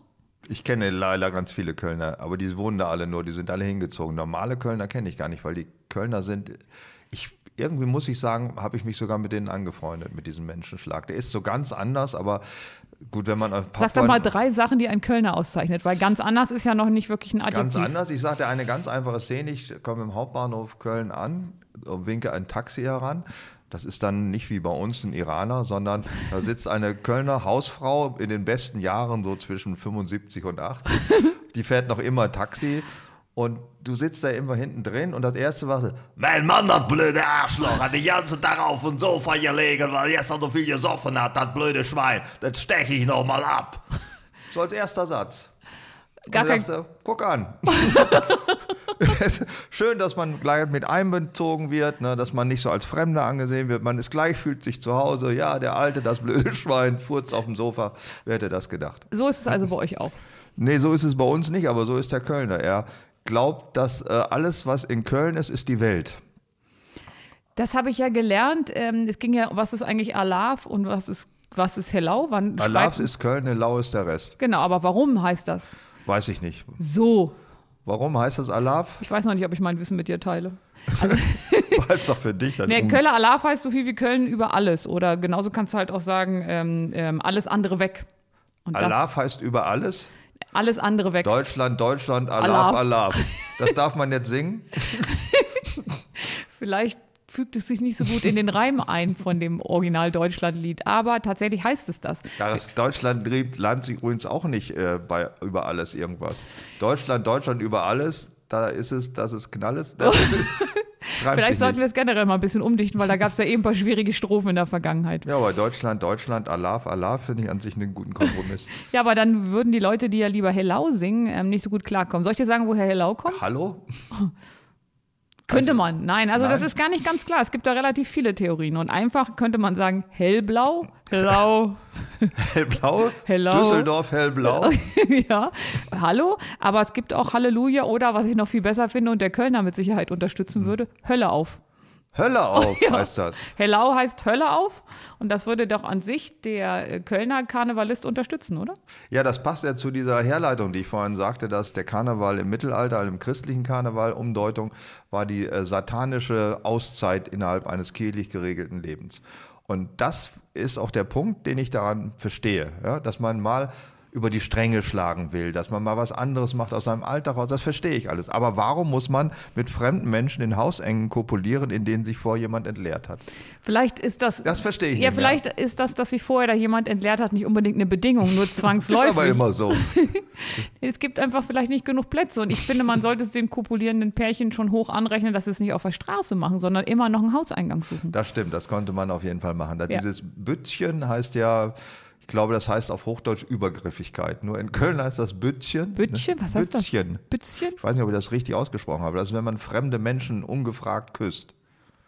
Ich kenne leider ganz viele Kölner, aber die wohnen da alle nur, die sind alle hingezogen. Normale Kölner kenne ich gar nicht, weil die Kölner sind, ich, irgendwie muss ich sagen, habe ich mich sogar mit denen angefreundet, mit diesem Menschenschlag. Der ist so ganz anders, aber gut, wenn man auf Sag doch mal drei Sachen, die ein Kölner auszeichnet, weil ganz anders ist ja noch nicht wirklich ein Adjektiv. Ganz anders. Ich sagte eine ganz einfache Szene. Ich komme im Hauptbahnhof Köln an und winke ein Taxi heran. Das ist dann nicht wie bei uns ein Iraner, sondern da sitzt eine Kölner Hausfrau in den besten Jahren, so zwischen 75 und 80. Die fährt noch immer Taxi. Und du sitzt da immer hinten drin und das erste was, mein Mann, das blöde Arschloch, hat den ganzen Tag auf dem Sofa gelegen, weil er gestern so viel gesoffen hat, das blöde Schwein, das steche ich noch mal ab. So als erster Satz. Gar kein, sagst guck an. Schön, dass man gleich mit einbezogen wird, ne, dass man nicht so als Fremder angesehen wird. Man ist gleich, fühlt sich zu Hause. Ja, der Alte, das blöde Schwein, furzt auf dem Sofa. Wer hätte das gedacht? so ist es also bei euch auch. Nee, so ist es bei uns nicht, aber so ist der Kölner. Er glaubt, dass äh, alles, was in Köln ist, ist die Welt. Das habe ich ja gelernt. Ähm, es ging ja, was ist eigentlich Alaf und was ist, was ist Hellau? Wann Alaf ist Köln, Lau ist der Rest. Genau, aber warum heißt das Weiß ich nicht. so? Warum heißt das Alaf? Ich weiß noch nicht, ob ich mein Wissen mit dir teile. Weil es doch für dich dann Nee, um- Köller Alaf heißt so viel wie Köln über alles. Oder genauso kannst du halt auch sagen, ähm, ähm, alles andere weg. Und das, Alaf heißt über alles. alles andere weg. Deutschland, Deutschland, Alaf, Alaf. Alaf. Das darf man jetzt singen? Vielleicht fügt es sich nicht so gut in den Reim ein von dem Original Deutschland-Lied, aber tatsächlich heißt es das. Ja, das Deutschland liebt Leipzig übrigens auch nicht äh, bei über alles irgendwas. Deutschland, Deutschland über alles, da ist es, dass es knalles. Das ist, reimt sich Vielleicht sollten wir es generell mal ein bisschen umdichten, weil da gab es ja eben ein paar schwierige Strophen in der Vergangenheit. Ja, aber Deutschland, Deutschland, Alaf, Alaf finde ich an sich einen guten Kompromiss. Ja, aber dann würden die Leute, die ja lieber Hellau singen, ähm, nicht so gut klarkommen. Soll ich dir sagen, woher Hellau kommt? Hallo? Könnte man. Nein, also das Nein. ist gar nicht ganz klar. Es gibt da relativ viele Theorien. Und einfach könnte man sagen, hellblau, hellau, Hellblau? Hello. Düsseldorf, hellblau. ja, hallo. Aber es gibt auch Halleluja oder, was ich noch viel besser finde und der Kölner mit Sicherheit unterstützen würde, Hölle auf. Hölle auf Ja. heißt das. Hellau heißt Hölle auf. Und das würde doch an sich der äh, Kölner Karnevalist unterstützen, oder? Ja, das passt ja zu dieser Herleitung, die ich vorhin sagte, dass der Karneval im Mittelalter, also im christlichen Karneval, Umdeutung, war die äh, satanische Auszeit innerhalb eines kirchlich geregelten Lebens. Und das ist auch der Punkt, den ich daran verstehe, ja, dass man mal über die Stränge schlagen will, dass man mal was anderes macht aus seinem Alltag raus, das verstehe ich alles. Aber warum muss man mit fremden Menschen in Hausengen kopulieren, in denen sich vor jemand entleert hat? Vielleicht ist das. Das verstehe ich Ja, nicht mehr. vielleicht ist das, dass sich vorher da jemand entleert hat, nicht unbedingt eine Bedingung, nur Ist zwangsläufig. aber immer so. Es gibt einfach vielleicht nicht genug Plätze. Und ich finde, man sollte es den kopulierenden Pärchen schon hoch anrechnen, dass sie es nicht auf der Straße machen, sondern immer noch einen Hauseingang suchen. Das stimmt, das konnte man auf jeden Fall machen. Da Ja. Dieses Büttchen heißt ja, glaube, das heißt auf Hochdeutsch Übergriffigkeit. Nur in Köln heißt das Büttchen. Büttchen? Was heißt das? Büttchen. Bützchen? Ich weiß nicht, ob ich das richtig ausgesprochen habe. Das ist, wenn man fremde Menschen ungefragt küsst.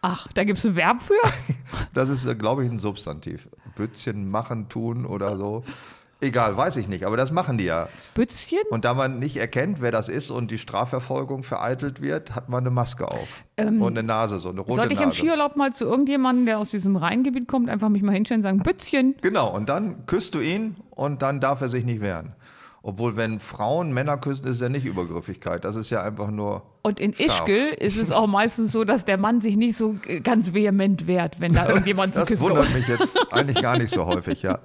Ach, da gibt es ein Verb für? Das ist, äh, glaube ich, ein Substantiv. Büttchen machen, tun oder so. Egal, weiß ich nicht, aber das machen die ja. Bützchen? Und da man nicht erkennt, wer das ist und die Strafverfolgung vereitelt wird, hat man eine Maske auf. und eine Nase, so eine rote Sollte Ähm, ich Nase. im Skiurlaub mal zu irgendjemandem, der aus diesem Rheingebiet kommt, einfach mich mal hinstellen und sagen, Bützchen? Genau, und dann küsst du ihn und dann darf er sich nicht wehren. Obwohl, wenn Frauen Männer küssen, ist ja nicht Übergriffigkeit. Das ist ja einfach nur. Und in Scharf. Ischgl ist es auch meistens so, dass der Mann sich nicht so äh, ganz vehement wehrt, wenn da irgendjemand zu Das küssen wundert kommt. mich jetzt eigentlich gar nicht so häufig, ja.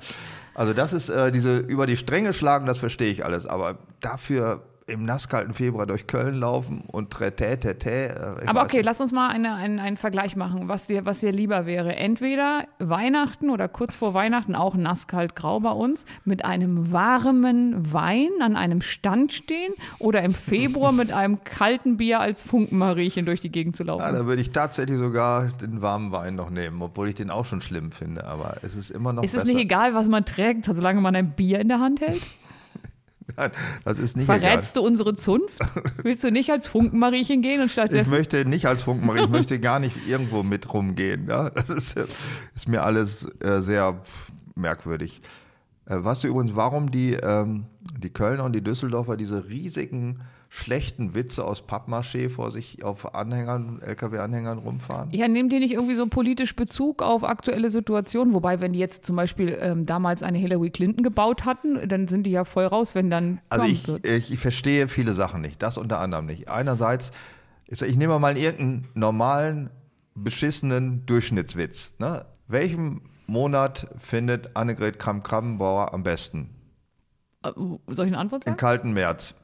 Also, das ist äh, diese über die Stränge schlagen, das verstehe ich alles. Aber dafür im nasskalten Februar durch Köln laufen und trätä, tätä. Äh, Aber okay, nicht. lass uns mal eine, einen, einen Vergleich machen, was dir, was dir lieber wäre. Entweder Weihnachten oder kurz vor Weihnachten, auch nasskalt grau bei uns, mit einem warmen Wein an einem Stand stehen oder im Februar mit einem kalten Bier als Funkenmariechen durch die Gegend zu laufen. Ja, da würde ich tatsächlich sogar den warmen Wein noch nehmen, obwohl ich den auch schon schlimm finde. Aber es ist immer noch ist es besser. nicht egal, was man trägt, solange man ein Bier in der Hand hält? Nein, das ist nicht Verrätst du unsere Zunft? Willst du nicht als Funkenmariechen gehen und Ich stattdessen. möchte nicht als Funkenmarie, ich möchte gar nicht irgendwo mit rumgehen. Ja? Das ist, ist mir alles äh, sehr merkwürdig. Äh, weißt du übrigens, warum die, ähm, die Kölner und die Düsseldorfer diese riesigen, schlechten Witze aus Pappmaché vor sich auf Anhängern, LKW-Anhängern rumfahren? Ja, nehmen die nicht irgendwie so politisch Bezug auf aktuelle Situationen? Wobei, wenn die jetzt zum Beispiel ähm, damals eine Hillary Clinton gebaut hatten, dann sind die ja voll raus, wenn dann Also ich, ich, ich verstehe viele Sachen nicht, das unter anderem nicht. Einerseits, ist, ich nehme mal irgendeinen normalen, beschissenen Durchschnittswitz. Ne? Welchen Monat findet Annegret Kramp-Krabbenbauer am besten? Äh, Soll ich eine Antwort Im sagen? kalten März.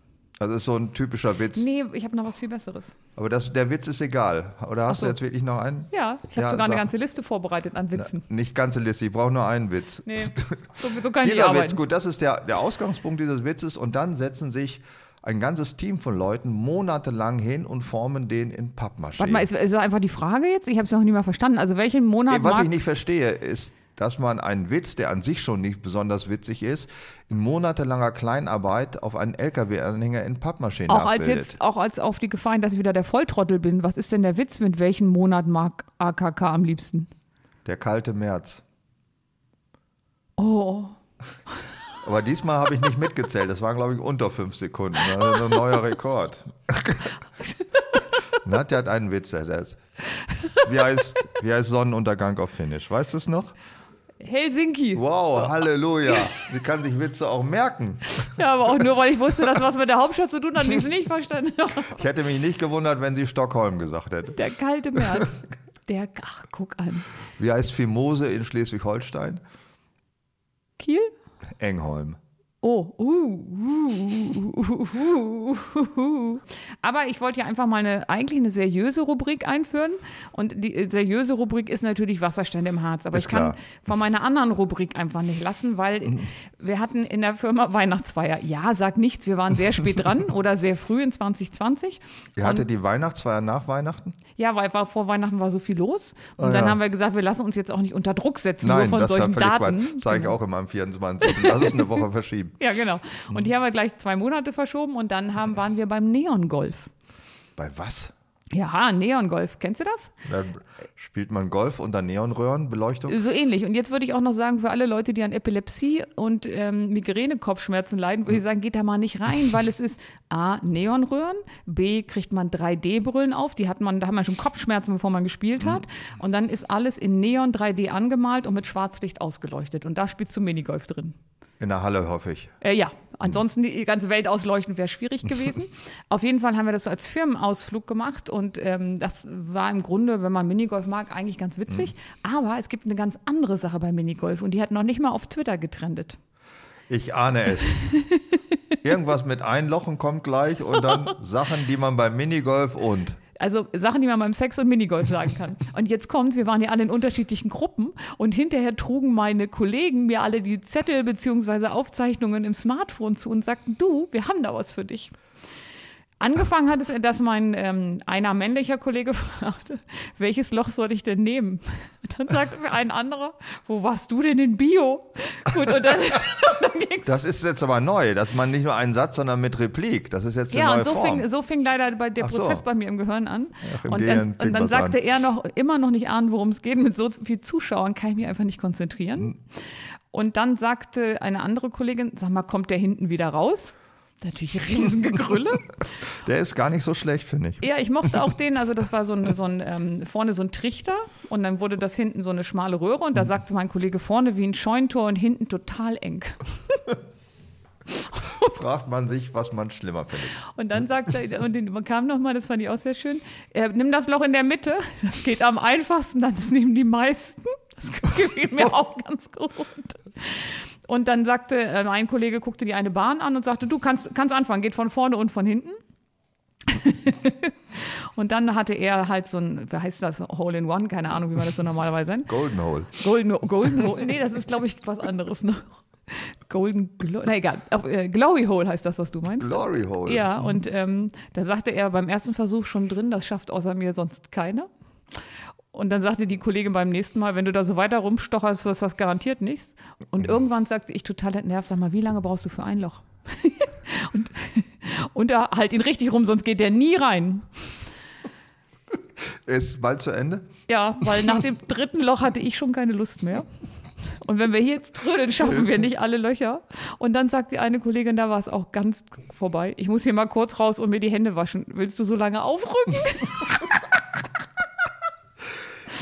Das ist so ein typischer Witz. Nee, ich habe noch was viel Besseres. Aber das, der Witz ist egal. Oder hast so. du jetzt wirklich noch einen? Ja, ich habe Ja, sogar eine sag. ganze Liste vorbereitet an Witzen. Nicht ganze Liste, ich brauche nur einen Witz. Nee, so, so kann ich Dieser arbeiten. Witz, gut, das ist der, der Ausgangspunkt dieses Witzes und dann setzen sich ein ganzes Team von Leuten monatelang hin und formen den in Pappmaché. Warte mal, ist, ist das einfach die Frage jetzt? Ich habe es noch nie mal verstanden. Also welchen Monat Was ich nicht verstehe, ist, dass man einen Witz, der an sich schon nicht besonders witzig ist, in monatelanger Kleinarbeit auf einen LKW-Anhänger in Pappmaché auch als jetzt auch als auf die Gefahr dass ich wieder der Volltrottel bin. Was ist denn der Witz? Mit welchem Monat mag AKK am liebsten? Der kalte März. Oh, Aber diesmal habe ich nicht mitgezählt. Das waren, glaube ich, unter fünf Sekunden. Das ist ein neuer Rekord. Nadja hat einen Witz ersetzt. Wie heißt, wie heißt Sonnenuntergang auf Finnisch? Weißt du es noch? Helsinki. Wow, Halleluja. Sie kann sich Witze auch merken. Ja, aber auch nur, weil ich wusste, dass was mit der Hauptstadt zu tun hat, und ich es nicht verstanden. Ich hätte mich nicht gewundert, wenn sie Stockholm gesagt hätte. Der kalte März. Der, ach, guck an. Wie heißt Fimose in Schleswig-Holstein? Kiel? Engholm. Oh, uh, uh, uh, uh, uh, uh. Aber ich wollte ja einfach mal eine, eigentlich eine seriöse Rubrik einführen. Und die äh, seriöse Rubrik ist natürlich Wasserstände im Harz. Aber Ist ich kann klar. von meiner anderen Rubrik einfach nicht lassen, weil wir hatten in der Firma Weihnachtsfeier. Ja, sag nichts, wir waren sehr spät dran oder sehr früh in 2020. Ihr hattet die Weihnachtsfeier nach Weihnachten? Ja, weil war, vor Weihnachten war so viel los. Und Ah, dann ja. haben wir gesagt, wir lassen uns jetzt auch nicht unter Druck setzen, Nein, nur von das solchen Daten. Sage ich auch immer am 24. Lass es eine Woche verschieben. Ja, genau. Und die haben wir gleich zwei Monate verschoben und dann haben, waren wir beim Neon-Golf. Bei was? Ja, Neon-Golf. Kennst du das? Da spielt man Golf unter Neonröhrenbeleuchtung? So ähnlich. Und jetzt würde ich auch noch sagen, für alle Leute, die an Epilepsie und ähm, Migräne-Kopfschmerzen leiden, würde ich sagen, geht da mal nicht rein, weil es ist A, Neonröhren, B, kriegt man 3D-Brillen auf, die hat man, da hat man schon Kopfschmerzen, bevor man gespielt hat. Und dann ist alles in Neon 3D angemalt und mit Schwarzlicht ausgeleuchtet. Und da spielst du Minigolf drin. In der Halle, hoffe ich. Äh, ja, ansonsten die ganze Welt ausleuchten wäre schwierig gewesen. Auf jeden Fall haben wir das so als Firmenausflug gemacht und ähm, das war im Grunde, wenn man Minigolf mag, eigentlich ganz witzig. Aber es gibt eine ganz andere Sache bei Minigolf und die hat noch nicht mal auf Twitter getrendet. Ich ahne es. Irgendwas mit Einlochen kommt gleich und dann Sachen, die man beim Minigolf und. Also Sachen, die man beim Sex und Minigolf sagen kann. Und jetzt kommt, wir waren ja alle in unterschiedlichen Gruppen und hinterher trugen meine Kollegen mir alle die Zettel bzw. Aufzeichnungen im Smartphone zu und sagten, du, wir haben da was für dich. Angefangen hat es, dass mein ähm, einer männlicher Kollege fragte, welches Loch soll ich denn nehmen? Und dann sagte mir ein anderer, wo warst du denn in Bio? Gut, und dann, dann ging's Das ist jetzt aber neu, dass man nicht nur einen Satz, sondern mit Replik. Das ist jetzt eine Ja, neue und so Form. fing, so fing leider bei der Ach so. Prozess bei mir im Gehirn an. Ach, im und, dann, und dann sagte an. er noch immer noch nicht ahnen, worum es geht. Mit so viel Zuschauern kann ich mich einfach nicht konzentrieren. Hm. Und dann sagte eine andere Kollegin, sag mal, kommt der hinten wieder raus? Natürlich Riesengegrülle. Der ist gar nicht so schlecht, finde ich. ja, ich mochte auch den, also das war so ein, so ein ähm, vorne so ein Trichter und dann wurde das hinten so eine schmale Röhre und da sagte mein Kollege vorne wie ein Scheuntor und hinten total eng. Fragt man sich, was man schlimmer findet. Und dann sagt er, und den kam nochmal, das fand ich auch sehr schön, er, nimm das Loch in der Mitte, das geht am einfachsten, dann das nehmen die meisten. Das gefiel mir auch ganz gut. Und dann sagte, äh, ein Kollege guckte die eine Bahn an und sagte, du kannst, kannst anfangen, geht von vorne und von hinten. und dann hatte er halt so ein, wie heißt das, Hole in One, keine Ahnung, wie man das so normalerweise nennt. Golden Hole. Golden, Golden Hole, nee, das ist, glaube ich, was anderes noch. Golden, Glo na egal, Auf, äh, Glory Hole heißt das, was du meinst. Glory Hole. Ja, und ähm, da sagte er beim ersten Versuch schon drin, das schafft außer mir sonst keiner. Und dann sagte die Kollegin beim nächsten Mal, wenn du da so weiter rumstocherst, wirst du das garantiert nichts. Und irgendwann sagte ich total entnervt, sag mal, wie lange brauchst du für ein Loch? Und, und da halt ihn richtig rum, sonst geht der nie rein. Ist bald zu Ende? Ja, weil nach dem dritten Loch hatte ich schon keine Lust mehr. Und wenn wir hier jetzt trödeln, schaffen wir nicht alle Löcher. Und dann sagt die eine Kollegin, da war es auch ganz vorbei. Ich muss hier mal kurz raus und mir die Hände waschen. Willst du so lange aufrücken?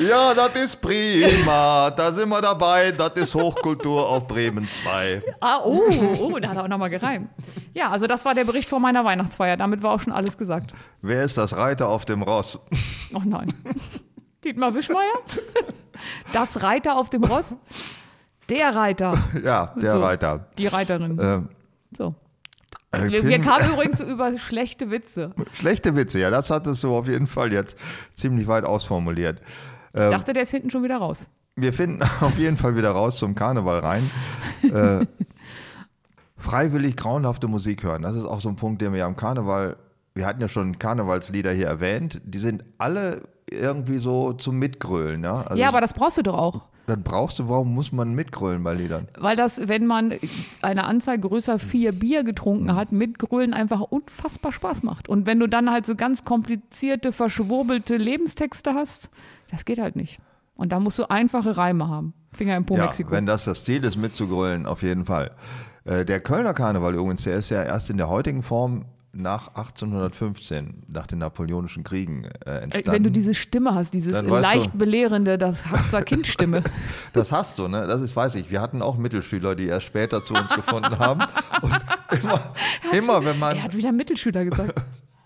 Ja, das ist prima. Da sind wir dabei. Das ist Hochkultur auf Bremen 2. Ah, oh, oh, da hat er auch nochmal gereimt. Ja, also das war der Bericht vor meiner Weihnachtsfeier. Damit war auch schon alles gesagt. Wer ist das Reiter auf dem Ross? Oh nein. Dietmar Wischmeier? Das Reiter auf dem Ross? Der Reiter. Ja, der So, Reiter. Die Reiterin. Ähm, So. ich Wir, wir kamen übrigens über schlechte Witze. Schlechte Witze, ja, das hattest du auf jeden Fall jetzt ziemlich weit ausformuliert. Ich dachte, der ist hinten schon wieder raus. Wir finden auf jeden Fall wieder raus zum Karneval rein. äh, freiwillig grauenhafte Musik hören, das ist auch so ein Punkt, den wir ja am Karneval, wir hatten ja schon Karnevalslieder hier erwähnt, die sind alle irgendwie so zum Mitgrölen. Ja, also ja, aber das brauchst du doch auch. das brauchst du, warum muss man mitgrölen bei Liedern? Weil das, wenn man eine Anzahl größer vier Bier getrunken hat, mit Grölen einfach unfassbar Spaß macht. Und wenn du dann halt so ganz komplizierte, verschwurbelte Lebenstexte hast, das geht halt nicht. Und da musst du einfache Reime haben. Finger im Po Ja, Mexiko. wenn das das Ziel ist, mitzugrölen, auf jeden Fall. Äh, der Kölner Karneval übrigens, der ist ja erst in der heutigen Form nach 1815, nach den Napoleonischen Kriegen äh, entstanden. wenn du diese Stimme hast, dieses leicht du- belehrende, das Harzer Kindstimme. Das hast du, ne? Das ist, weiß ich. Wir hatten auch Mittelschüler, die erst später zu uns gefunden haben. Und immer, immer, wenn man, er hat wieder Mittelschüler gesagt.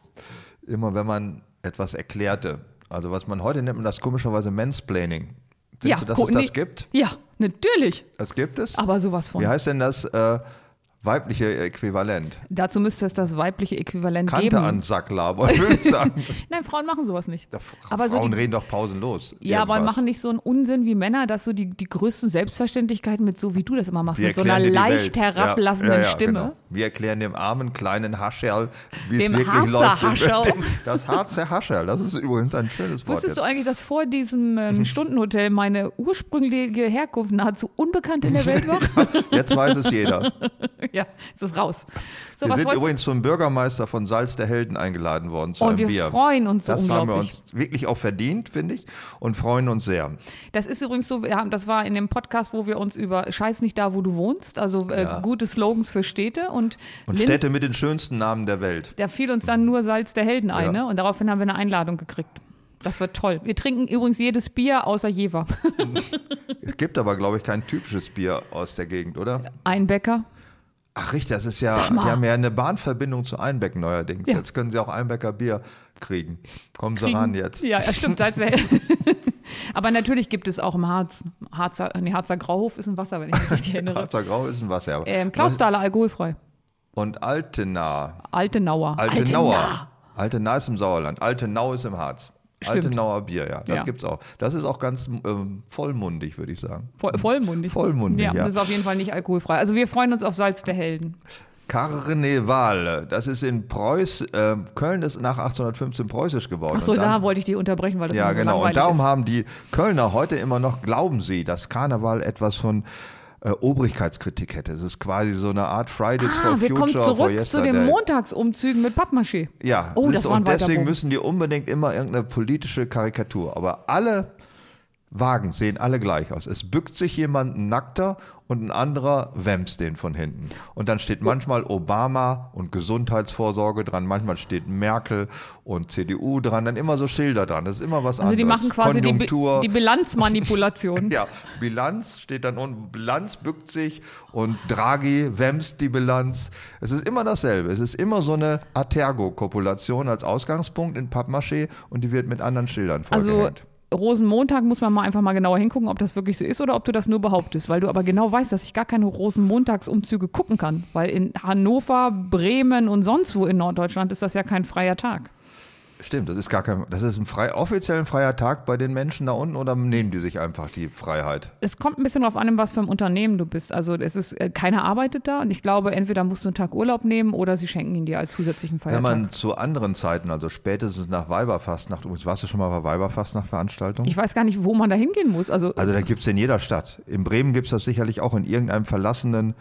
immer wenn man etwas erklärte, also was man heute nennt man das komischerweise Mansplaining. Findest du, dass es das nee. gibt? Ja, natürlich. Das gibt es? Aber sowas von. Wie heißt denn das äh, weibliche Äquivalent? Dazu müsste es das weibliche Äquivalent Kante geben. an Sack labern, würde ich sagen. Nein, Frauen machen sowas nicht. Ja, Aber so Frauen die- reden doch pausenlos. Ja, aber irgendwas. machen nicht so einen Unsinn wie Männer, dass so die, die größten Selbstverständlichkeiten mit so wie du das immer machst, Wir mit so einer leicht Welt. herablassenden ja, ja, Stimme. Genau. Wir erklären dem armen kleinen Hascherl, wie es Dem wirklich Harzer läuft. Hascherl. dem- Das Harzer Hascherl, das ist übrigens ein schönes Wort. Wusstest du jetzt. eigentlich, dass vor diesem ähm, Stundenhotel meine ursprüngliche Herkunft nahezu unbekannt in der Welt war? Jetzt weiß es jeder. ja, es ist raus. So, Wir sind übrigens zum Bürgermeister von Salz der Helden eingeladen worden zu Und einem wir Bier. freuen uns so Das haben wir uns wirklich auch verdient, finde ich, und freuen uns sehr. Das ist übrigens so, wir haben, das war in dem Podcast, wo wir uns über Scheiß nicht da, wo du wohnst, also äh, Ja. gute Slogans für Städte und, Und Lin- Städte mit den schönsten Namen der Welt. da fiel uns dann nur Salz der Helden ein, Ja. ne? und daraufhin haben wir eine Einladung gekriegt. Das wird toll. Wir trinken übrigens jedes Bier außer Jever. Es gibt aber, glaube ich, kein typisches Bier aus der Gegend, oder? Einbecker. Ach richtig, das ist ja, die haben ja eine Bahnverbindung zu Einbeck neuerdings. Ja. Jetzt können sie auch Einbecker Bier kriegen. Kommen sie kriegen- ran jetzt. Ja, stimmt. Aber natürlich gibt es auch im Harz. Harzer, nee, Harzer Grauhof ist ein Wasser, wenn ich mich richtig erinnere. Harzer Grau ist ein Wasser. Ähm, Klausthaler, alkoholfrei. Und Altenau. Altenauer. Altenauer. Altenau ist im Sauerland. Altenau ist im Harz. Stimmt. Altenauer Bier, ja. Das Ja. gibt's auch. Das ist auch ganz ähm, vollmundig, würde ich sagen. Voll, vollmundig. Vollmundig, ja. ja. Das ist auf jeden Fall nicht alkoholfrei. Also wir freuen uns auf Salz der Helden. Karneval, das ist in Preuß, ähm, Köln ist nach 1815 preußisch geworden. Achso, da wollte ich die unterbrechen, weil das Ja, genau. Und darum ist. haben die Kölner heute immer noch, glauben sie, dass Karneval etwas von äh, Obrigkeitskritik hätte. Es ist quasi so eine Art Fridays Ah, for wir kommen Future zurück zu den Montagsumzügen mit Pappmaché. Ja, Oh, das du, war ein und deswegen Bogen. müssen die unbedingt immer irgendeine politische Karikatur. Aber alle Wagen sehen alle gleich aus. Es bückt sich jemand nackter und ein anderer wämst den von hinten. Und dann steht manchmal Obama und Gesundheitsvorsorge dran, manchmal steht Merkel und CDU dran, dann immer so Schilder dran. Das ist immer was Also anderes. die machen quasi die, Bi- Konjunktur. die Bilanzmanipulation. Ja, Bilanz steht dann unten, Bilanz bückt sich und Draghi wämst die Bilanz. Es ist immer dasselbe. Es ist immer so eine Atergo-Kopulation als Ausgangspunkt in Pappmaché und die wird mit anderen Schildern Also vollgehängt. Rosenmontag muss man mal einfach mal genauer hingucken, ob das wirklich so ist oder ob du das nur behauptest, weil du aber genau weißt, dass ich gar keine Rosenmontagsumzüge gucken kann, weil in Hannover, Bremen und sonst wo in Norddeutschland ist das ja kein freier Tag. Stimmt, das ist gar kein, das ist ein frei, offiziell ein freier Tag bei den Menschen da unten oder nehmen die sich einfach die Freiheit? Es kommt ein bisschen darauf an, in was für einem Unternehmen du bist. Also es ist, äh, keiner arbeitet da und ich glaube, entweder musst du einen Tag Urlaub nehmen oder sie schenken ihn dir als zusätzlichen Wenn Feiertag. man zu anderen Zeiten, also spätestens nach Weiberfastnacht, übrigens, warst du schon mal bei Weiberfastnacht-Veranstaltungen? ich weiß gar nicht, wo man da hingehen muss. Also, Also da gibt es in jeder Stadt. In Bremen gibt es das sicherlich auch in irgendeinem verlassenen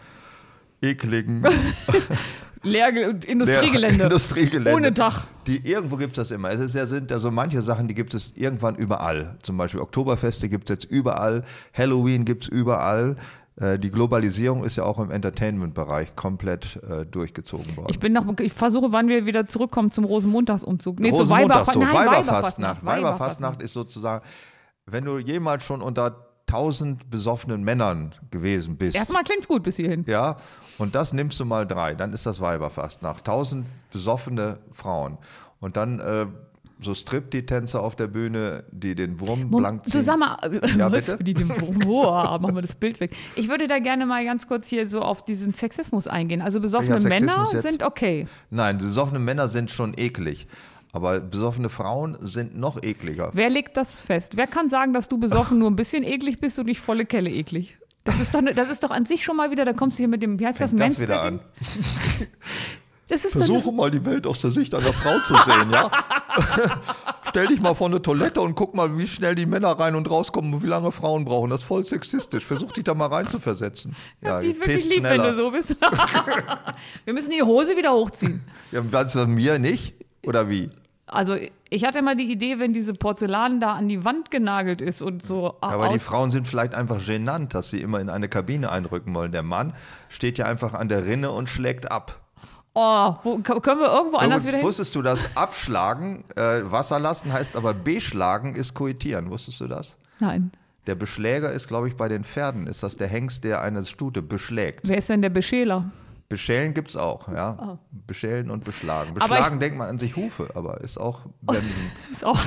ekligen Leer und Industriegelände. Industriegelände. Ohne Dach. Die, irgendwo gibt es das immer. Es ist ja, sind ja so manche Sachen, die gibt es irgendwann überall. Zum Beispiel Oktoberfeste gibt es jetzt überall, Halloween gibt es überall. Äh, Die Globalisierung ist ja auch im Entertainment-Bereich komplett äh, durchgezogen worden. Ich bin noch, ich versuche, wann wir wieder zurückkommen zum Rosenmontagsumzug. Nee, zur Rosenmontag, Weiberfa so, Nein, Weiberfastnacht. Weiberfastnacht ist sozusagen, wenn du jemals schon unter tausend besoffenen Männern gewesen bist. Erstmal klingt's gut bis hierhin. Ja, und das nimmst du mal drei, dann ist das Weiberfastnacht. Tausend besoffene Frauen. Und dann äh, so Striptease-Tänzer auf der Bühne, die den Wurm blank ziehen. Mal, Ja, bitte? die dem Boah, machen wir das Bild weg. Ich würde da gerne mal ganz kurz hier so auf diesen Sexismus eingehen. Also besoffene Ja, Männer jetzt. sind okay. Nein, besoffene Männer sind schon eklig. Aber besoffene Frauen sind noch ekliger. Wer legt das fest? Wer kann sagen, dass du besoffen nur ein bisschen eklig bist und nicht volle Kelle eklig? Das ist doch, ne- das ist doch an sich schon mal wieder, da kommst du hier mit dem, wie heißt Fängt das, das wieder an. Versuche mal die Welt aus der Sicht einer Frau zu sehen, ja? Stell dich mal vor eine Toilette und guck mal, wie schnell die Männer rein und rauskommen und wie lange Frauen brauchen. Das ist voll sexistisch. Versuch dich da mal rein zu versetzen. Ja, die die wirklich lieb, wenn schneller. du so bist. Wir müssen die Hose wieder hochziehen. Ja, meinst du mir nicht? Oder wie? Also ich hatte mal die Idee, wenn diese Porzellan da an die Wand genagelt ist und so Aber die Frauen sind vielleicht einfach genannt, dass sie immer in eine Kabine einrücken wollen. Der Mann steht ja einfach an der Rinne und schlägt ab. Oh, wo, können wir irgendwo anders wieder Übrigens, hin? wusstest du, dass abschlagen, äh, Wasser lassen heißt aber beschlagen ist koitieren. Wusstest du das? Nein. Der Beschläger ist, glaube ich, bei den Pferden, ist das der Hengst, der eine Stute beschlägt. Wer ist denn der Beschäler? Beschälen gibt es auch, ja. Beschälen und beschlagen. Oh. Beschlagen ich- denkt man an sich Hufe, aber ist auch Bremsen. Ist auch,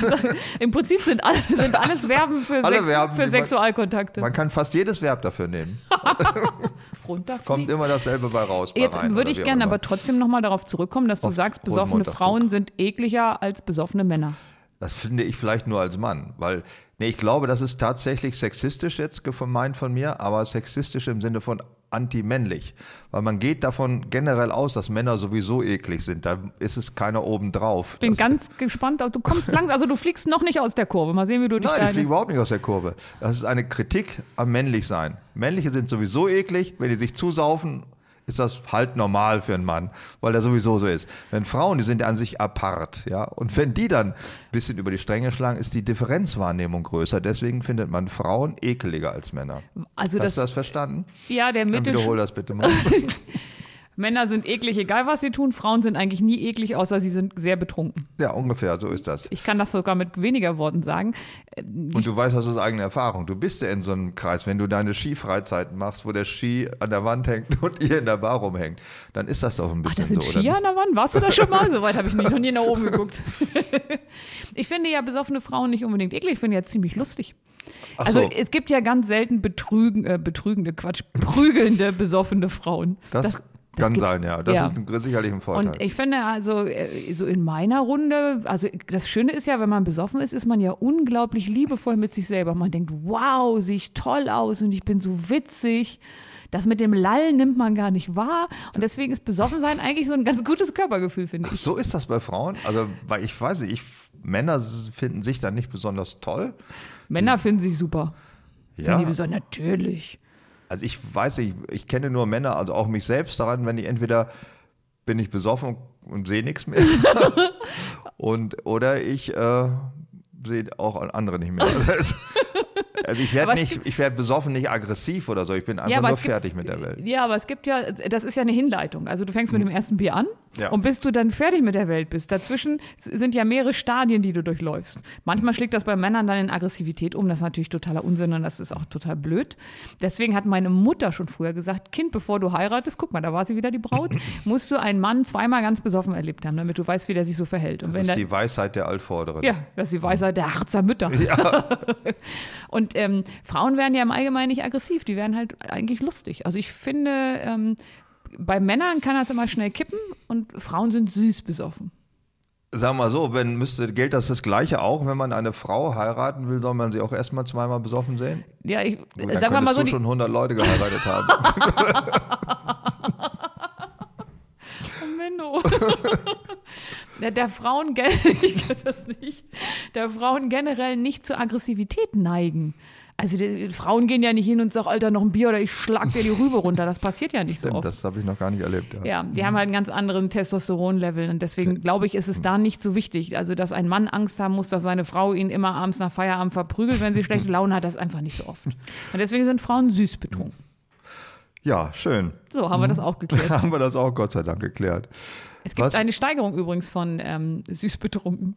Im Prinzip sind, alle, sind alles Verben für, Alle Sex, Verben, für die man- Sexualkontakte. Man kann fast jedes Verb dafür nehmen. Kommt immer dasselbe bei raus. Bei Jetzt rein, würde ich gerne aber trotzdem nochmal darauf zurückkommen, dass du Auf sagst, besoffene. Frauen sind ekliger als besoffene Männer. Das finde ich vielleicht nur als Mann, weil nee, ich glaube, das ist tatsächlich sexistisch jetzt gemeint von mir, aber sexistisch im Sinne von anti-männlich, weil man geht davon generell aus, dass Männer sowieso eklig sind. Da ist es keiner oben drauf. Bin Das- ganz gespannt. Du kommst langsam, also du fliegst noch nicht aus der Kurve. Mal sehen, wie du dich Nein, ich fliege überhaupt nicht aus der Kurve. Das ist eine Kritik am Männlichsein. Männliche sind sowieso eklig, wenn die sich zusaufen, ist das halt normal für einen Mann, weil der sowieso so ist. Wenn Frauen, die sind ja an sich apart, ja. Und wenn die dann ein bisschen über die Stränge schlagen, ist die Differenzwahrnehmung größer. Deswegen findet man Frauen ekeliger als Männer. Also Hast das, du das verstanden? ja, der Dann Mittel. wiederhol das bitte mal. Männer sind eklig, egal was sie tun. Frauen sind eigentlich nie eklig, außer sie sind sehr betrunken. ja, ungefähr, so ist das. Ich kann das sogar mit weniger Worten sagen. Und du weißt das aus eigener Erfahrung. Du bist ja in so einem Kreis, wenn du deine Skifreizeiten machst, wo der Ski an der Wand hängt und ihr in der Bar rumhängt, dann ist das doch ein Ach, bisschen da sind so, nicht? an der Wand? Warst du da schon mal? So weit habe ich nicht, noch nie nach oben geguckt. ich finde ja besoffene Frauen nicht unbedingt eklig, ich finde ja ziemlich lustig. Ach also so. es gibt ja ganz selten betrügen, äh, betrügende, Quatsch, prügelnde, besoffene Frauen. Das, kann gibt- sein, ja. Das ja. ist ein, sicherlich ein Vorteil. Und ich finde also, äh, so in meiner Runde, also das Schöne ist ja, wenn man besoffen ist, ist man ja unglaublich liebevoll mit sich selber. Man denkt, wow, sehe ich toll aus und ich bin so witzig. Das mit dem Lallen nimmt man gar nicht wahr. Und deswegen ist Besoffensein eigentlich so ein ganz gutes Körpergefühl, finde ich. so ist das bei Frauen. Also, weil ich weiß nicht, ich, Männer finden sich dann nicht besonders toll. Männer finden sich super. Ja. Die so, natürlich. Also ich weiß nicht, ich kenne nur Männer, also auch mich selbst daran, wenn ich entweder bin ich besoffen und, und sehe nichts mehr. und oder ich äh, sehe auch andere nicht mehr. Also, also ich werde nicht, ich werde besoffen nicht aggressiv oder so. Ich bin einfach aber nur gibt- fertig mit der Welt. Ja, aber es gibt ja, das ist ja eine Hinleitung. Also du fängst mit dem ersten Bier an Ja. und bis du dann fertig mit der Welt bist. Dazwischen sind ja mehrere Stadien, die du durchläufst. Manchmal schlägt das bei Männern dann in Aggressivität um. Das ist natürlich totaler Unsinn und das ist auch total blöd. Deswegen hat meine Mutter schon früher gesagt, Kind, bevor du heiratest, guck mal, da war sie wieder die Braut, musst du einen Mann zweimal ganz besoffen erlebt haben, damit du weißt, wie der sich so verhält. Und Das ist da, die Weisheit der Altvorderen. ja, das ist die Weisheit der Harzer Mütter. und ähm, Frauen werden ja im Allgemeinen nicht aggressiv, die werden halt eigentlich lustig. Also ich finde, ähm, bei Männern kann das immer schnell kippen und Frauen sind süß besoffen. Sag mal so, wenn müsste, gilt das das Gleiche auch, wenn man eine Frau heiraten will, soll man sie auch erstmal zweimal besoffen sehen? Ja, ich Gut, dann sag mal, mal so, du schon 100 Leute geheiratet haben. Oh, Menno. der, der das nicht. da Frauen generell nicht zur Aggressivität neigen. Also die, Frauen gehen ja nicht hin und sagen, Alter, noch ein Bier oder ich schlag dir die Rübe runter. Das passiert ja nicht so Stimmt, oft. das habe ich noch gar nicht erlebt. Ja. Ja, die haben halt einen ganz anderen Testosteronlevel und deswegen glaube ich, ist es da nicht so wichtig. Also, dass ein Mann Angst haben muss, dass seine Frau ihn immer abends nach Feierabend verprügelt, wenn sie schlechte Laune hat, das ist einfach nicht so oft. Und deswegen sind Frauen süß betrunken. ja, schön. So, haben wir das auch geklärt. haben wir das auch Gott sei Dank geklärt. Es gibt Was? eine Steigerung übrigens von ähm, süß betrunken.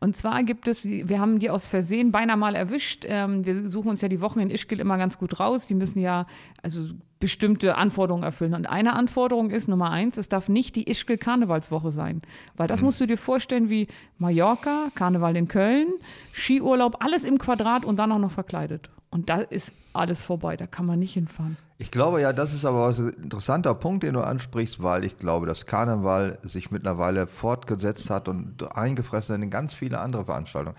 Und zwar gibt es, wir haben die aus Versehen beinahe mal erwischt. Ähm, wir suchen uns ja die Wochen in Ischgl immer ganz gut raus. Die müssen ja also bestimmte Anforderungen erfüllen. Und eine Anforderung ist Nummer eins, es darf nicht die Ischgl Karnevalswoche sein. Weil das musst du dir vorstellen wie Mallorca, Karneval in Köln, Skiurlaub, alles im Quadrat und dann auch noch verkleidet. Und da ist alles vorbei, da kann man nicht hinfahren. Ich glaube ja, das ist aber ein interessanter Punkt, den du ansprichst, weil ich glaube, dass Karneval sich mittlerweile fortgesetzt hat und eingefressen hat in ganz viele andere Veranstaltungen.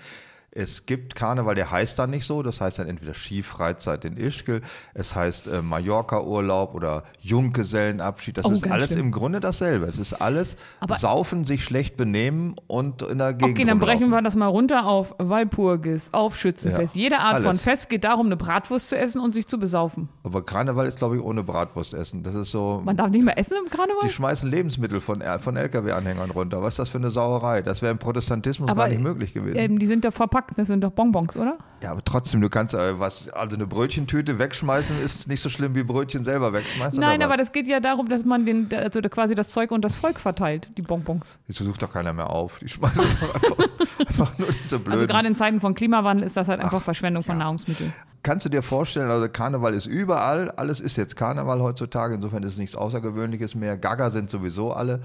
Es gibt Karneval, der heißt dann nicht so, das heißt dann entweder Skifreizeit in Ischgl, es heißt äh, Mallorca-Urlaub oder Junggesellenabschied, das Oh, ist alles schlimm. im Grunde dasselbe. Es ist alles Aber- Saufen, sich schlecht benehmen und in der Gegend Okay, dann brechen rumlaufen. wir das mal runter auf Walpurgis, auf Schützenfest. Ja, Jede Art von alles. Fest geht darum, eine Bratwurst zu essen und sich zu besaufen. Aber Karneval ist, glaube ich, ohne Bratwurst essen. Das ist so, Man darf nicht mehr essen im Karneval? die schmeißen Lebensmittel von, von LKW-Anhängern runter. Was ist das für eine Sauerei? Das wäre im Protestantismus Aber, gar nicht möglich gewesen. Ähm, die sind doch verpackt, das sind doch Bonbons, oder? Ja, aber trotzdem, du kannst äh, was, also eine Brötchentüte wegschmeißen, ist nicht so schlimm wie Brötchen selber wegschmeißen. Nein, aber das geht ja darum, dass man den, also quasi das Zeug und das Volk verteilt, die Bonbons. Jetzt sucht doch keiner mehr auf. Die schmeißen doch einfach, einfach nur diese blöden. Also gerade in Zeiten von Klimawandel ist das halt einfach Verschwendung von Nahrungsmitteln. Kannst du dir vorstellen, also Karneval ist überall, alles ist jetzt Karneval heutzutage, insofern ist es nichts Außergewöhnliches mehr. Gaga sind sowieso alle.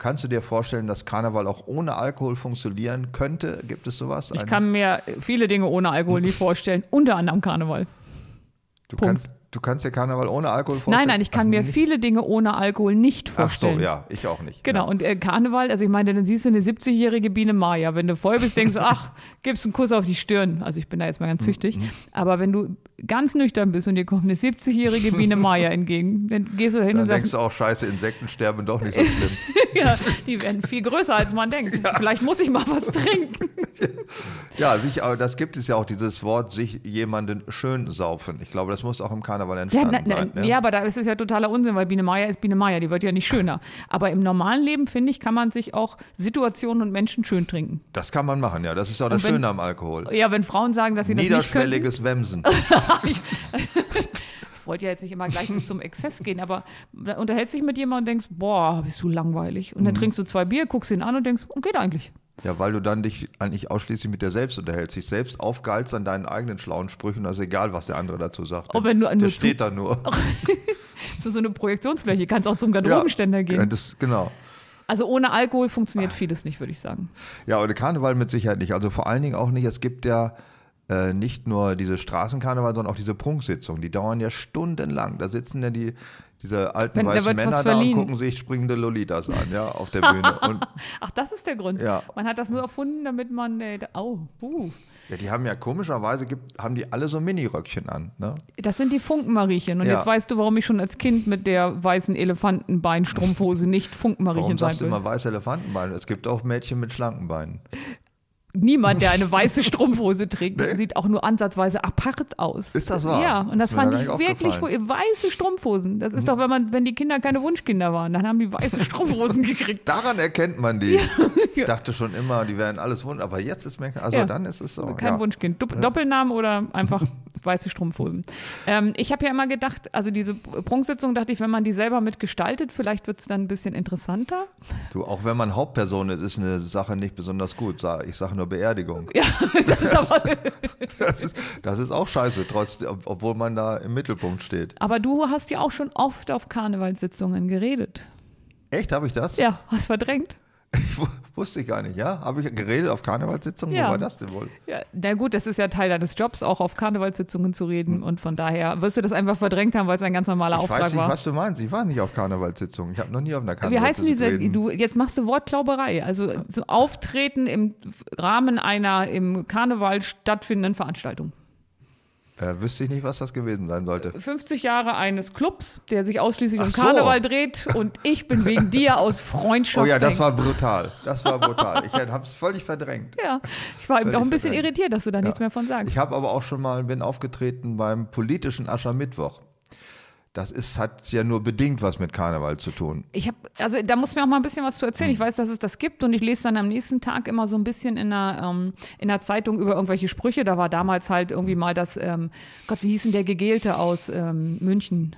Kannst du dir vorstellen, dass Karneval auch ohne Alkohol funktionieren könnte? Gibt es sowas? Ich Ein- kann mir viele Dinge ohne Alkohol nicht vorstellen, unter anderem Karneval. du, Punkt. kannst, du kannst dir Karneval ohne Alkohol vorstellen? Nein, nein, ich kann Ach, mir nicht? viele Dinge ohne Alkohol nicht Ach so, vorstellen. ja, ich auch nicht. Genau, Ja. und äh, Karneval, also ich meine, dann siehst du eine 70-jährige Biene Maya. Wenn du voll bist, denkst du, ach, gibst einen Kuss auf die Stirn. Also ich bin da jetzt mal ganz züchtig. Mhm. Aber wenn du ganz nüchtern bist und dir kommt eine 70-jährige Biene Maya entgegen, dann gehst du da hin Dann und denkst sagst, du auch, scheiße, Insekten sterben doch nicht so schlimm. ja, die werden viel größer, als man denkt. Vielleicht muss ich mal was trinken. ja, sich, aber das gibt es ja auch, dieses Wort, sich jemanden schön saufen. Ich glaube, das muss auch im Karneval Ja, entstanden na, na, sein. ne? ja, aber da ist es ja totaler Unsinn, weil Biene Maya ist Biene Maya, die wird ja nicht schöner. Aber im normalen Leben, finde ich, kann man sich auch Situationen und Menschen schön trinken. Das kann man machen, ja. Das ist auch das wenn- Schöne am Alkohol. Ja, wenn Frauen sagen, dass sie das nicht können. Niederschwelliges Wemsen. Ich wollte ja jetzt nicht immer gleich bis zum Exzess gehen, aber da unterhältst dich mit jemandem und denkst, boah, bist du langweilig. Mhm. Und dann trinkst du zwei Bier, guckst ihn an und denkst, geht eigentlich. Ja, weil du dann dich eigentlich ausschließlich mit dir selbst unterhältst, dich selbst aufgehalst an deinen eigenen schlauen Sprüchen, also egal, was der andere dazu sagt. Oh, wenn du der nur steht da nur. So, so eine Projektionsfläche, kannst auch zum Garderobenständer Ja, gehen. das, genau. Also ohne Alkohol funktioniert vieles nicht, würde ich sagen. Ja, und der Karneval mit Sicherheit nicht. Also vor allen Dingen auch nicht, es gibt ja äh, nicht nur diese Straßenkarneval, sondern auch diese Prunksitzungen. Die dauern ja stundenlang. Da sitzen ja die, diese alten Wenn- weißen Männer da und gucken sich springende Lolitas an, ja, auf der Bühne. Und Ach, das ist der Grund. Ja. Man hat das nur erfunden, damit man, äh, oh, uh. ja, die haben ja komischerweise, gibt, haben die alle so Miniröckchen an, ne? Das sind die Funkenmariechen. Und Ja. jetzt weißt du, warum ich schon als Kind mit der weißen Elefantenbeinstrumpfhose nicht Funkenmariechen Warum sein sagst du immer weiße Elefantenbeine? Es gibt auch Mädchen mit schlanken Beinen. Niemand, der eine weiße Strumpfhose trägt, sieht auch nur ansatzweise apart aus. Ist das wahr? Ja, und das mir fand ich wirklich weiße Strumpfhosen. Das ist doch, wenn man, wenn die Kinder keine Wunschkinder waren, dann haben die weiße Strumpfhosen gekriegt. Daran erkennt man die. Ich dachte schon immer, die wären alles wund, aber jetzt ist mir, also Ja. dann ist es so. Kein ja. Wunschkind. Dopp Doppelnamen oder einfach weiße Strumpfhosen. Ähm, ich habe ja immer gedacht, also diese Prunksitzung dachte ich, wenn man die selber mitgestaltet, vielleicht wird es dann ein bisschen interessanter. Du, auch wenn man Hauptperson ist, ist eine Sache nicht besonders gut. Ich sage nur Beerdigung. Ja, das ist aber, Das ist, das ist auch scheiße, trotz, ob- obwohl man da im Mittelpunkt steht. aber du hast ja auch schon oft auf Karnevalssitzungen geredet. Echt, habe ich das? Ja, hast verdrängt. Ich wu- wusste ich gar nicht, ja? Habe ich geredet auf Karnevalssitzungen? Ja. Wo war das denn wohl? Ja, na gut, das ist ja Teil deines Jobs, auch auf Karnevalssitzungen zu reden. Und von daher wirst du das einfach verdrängt haben, weil es ein ganz normaler Ich Auftrag weiß nicht, war. was du meinst. Ich war nicht auf Karnevalssitzungen. Ich habe noch nie auf einer Wie heißen Karnevalssitzung diese, du, jetzt machst du Wortklauberei, also so Auftreten im Rahmen einer im Karneval stattfindenden Veranstaltung. Äh, wüsste ich nicht, was das gewesen sein sollte. 50 Jahre eines Clubs, der sich ausschließlich Ach um so. Karneval dreht und ich bin wegen dir aus Freundschaft. Oh ja, das war brutal. Das war brutal. Ich habe es völlig verdrängt. Ja, ich war eben auch ein bisschen verdrängt. irritiert, dass du da nichts mehr von sagst. Ich habe aber auch schon mal, bin aufgetreten beim politischen Aschermittwoch. Das ist, hat ja nur bedingt was mit Karneval zu tun. Ich habe, also da muss mir auch mal ein bisschen was zu erzählen. Ich Hm. weiß, dass es das gibt und ich lese dann am nächsten Tag immer so ein bisschen in der, ähm, in der Zeitung über irgendwelche Sprüche. Da war damals halt irgendwie mal das, ähm, Gott, wie hieß denn der Gegelte aus ähm, München?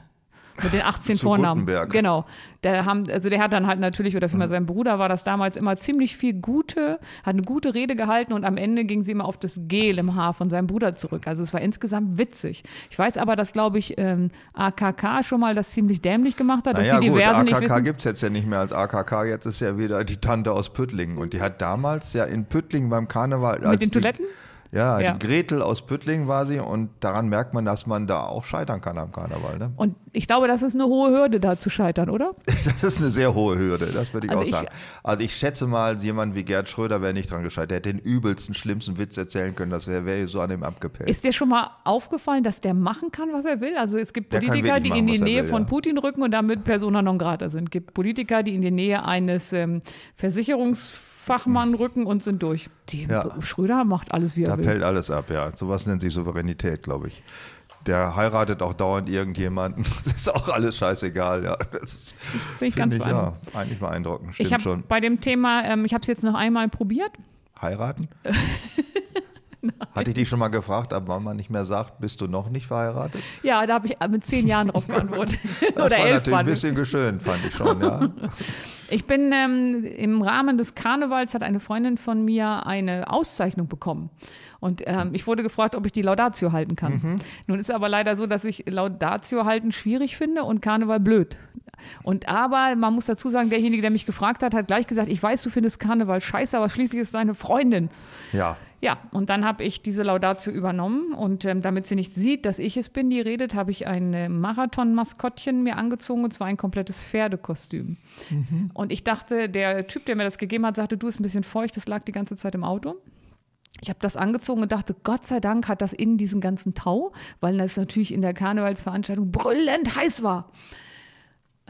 Mit den 18 Zu Vornamen. Guttenberg. Genau. Der haben, also der hat dann halt natürlich, oder vielmehr sein Bruder war das damals immer ziemlich viel gute, hat eine gute Rede gehalten und am Ende ging sie immer auf das Gel im Haar von seinem Bruder zurück. Also es war insgesamt witzig. Ich weiß aber, dass, glaube ich, ähm, AKK schon mal das ziemlich dämlich gemacht hat, dass Naja, die gut, Diversen AKK gibt es jetzt ja nicht mehr als AKK, jetzt ist ja wieder die Tante aus Püttlingen. Und die hat damals ja in Püttlingen beim Karneval. als den die, Toiletten? Ja, Ja. die Gretel aus Püttlingen war sie und daran merkt man, dass man da auch scheitern kann am Karneval. Ne? Und ich glaube, das ist eine hohe Hürde, da zu scheitern, oder? Das ist eine sehr hohe Hürde, das würde ich Also auch ich- sagen. Also ich schätze mal, jemand wie Gerd Schröder wäre nicht dran gescheitert. Der hätte den übelsten, schlimmsten Witz erzählen können. Das wäre wär so an dem abgepellt. Ist dir schon mal aufgefallen, dass der machen kann, was er will? Also es gibt Politiker, die in machen, die was er Nähe will, von ja. Putin rücken und damit persona non grata sind. Es gibt Politiker, die in die Nähe eines ähm, Versicherungsfachmann rücken und sind durch. Die, Ja. Schröder macht alles, wie er Da will. pellt alles ab, ja. Sowas nennt sich Souveränität, glaube ich. Der heiratet auch dauernd irgendjemanden. Das ist auch alles scheißegal, ja. Das ist, Finde ich ganz ich, ja, eigentlich beeindruckend. Stimmt Ich habe schon. bei dem Thema, ähm, ich habe es jetzt noch einmal probiert. Heiraten? Hatte ich dich schon mal gefragt, ab wann man nicht mehr sagt, bist du noch nicht verheiratet? Ja, da habe ich mit zehn Jahren drauf geantwortet. Das Oder war elf natürlich ein bisschen geschönt, fand ich schon, ja. Ich bin ähm, im Rahmen des Karnevals hat eine Freundin von mir eine Auszeichnung bekommen. Und ähm, ich wurde gefragt, ob ich die Laudatio halten kann. Mhm. Nun ist aber leider so, dass ich Laudatio halten schwierig finde und Karneval blöd. Und aber man muss dazu sagen, derjenige, der mich gefragt hat, hat gleich gesagt, ich weiß, du findest Karneval scheiße, aber schließlich ist es deine Freundin. Ja, Ja, und dann habe ich diese Laudatio übernommen und ähm, damit sie nicht sieht, dass ich es bin, die redet, habe ich ein äh, Marathon-Maskottchen mir angezogen und zwar ein komplettes Pferdekostüm. Und ich dachte, der Typ, der mir das gegeben hat, sagte, du ist ein bisschen feucht, das lag die ganze Zeit im Auto. Ich habe das angezogen und dachte, Gott sei Dank hat das innen diesen ganzen Tau, weil das natürlich in der Karnevalsveranstaltung brüllend heiß war.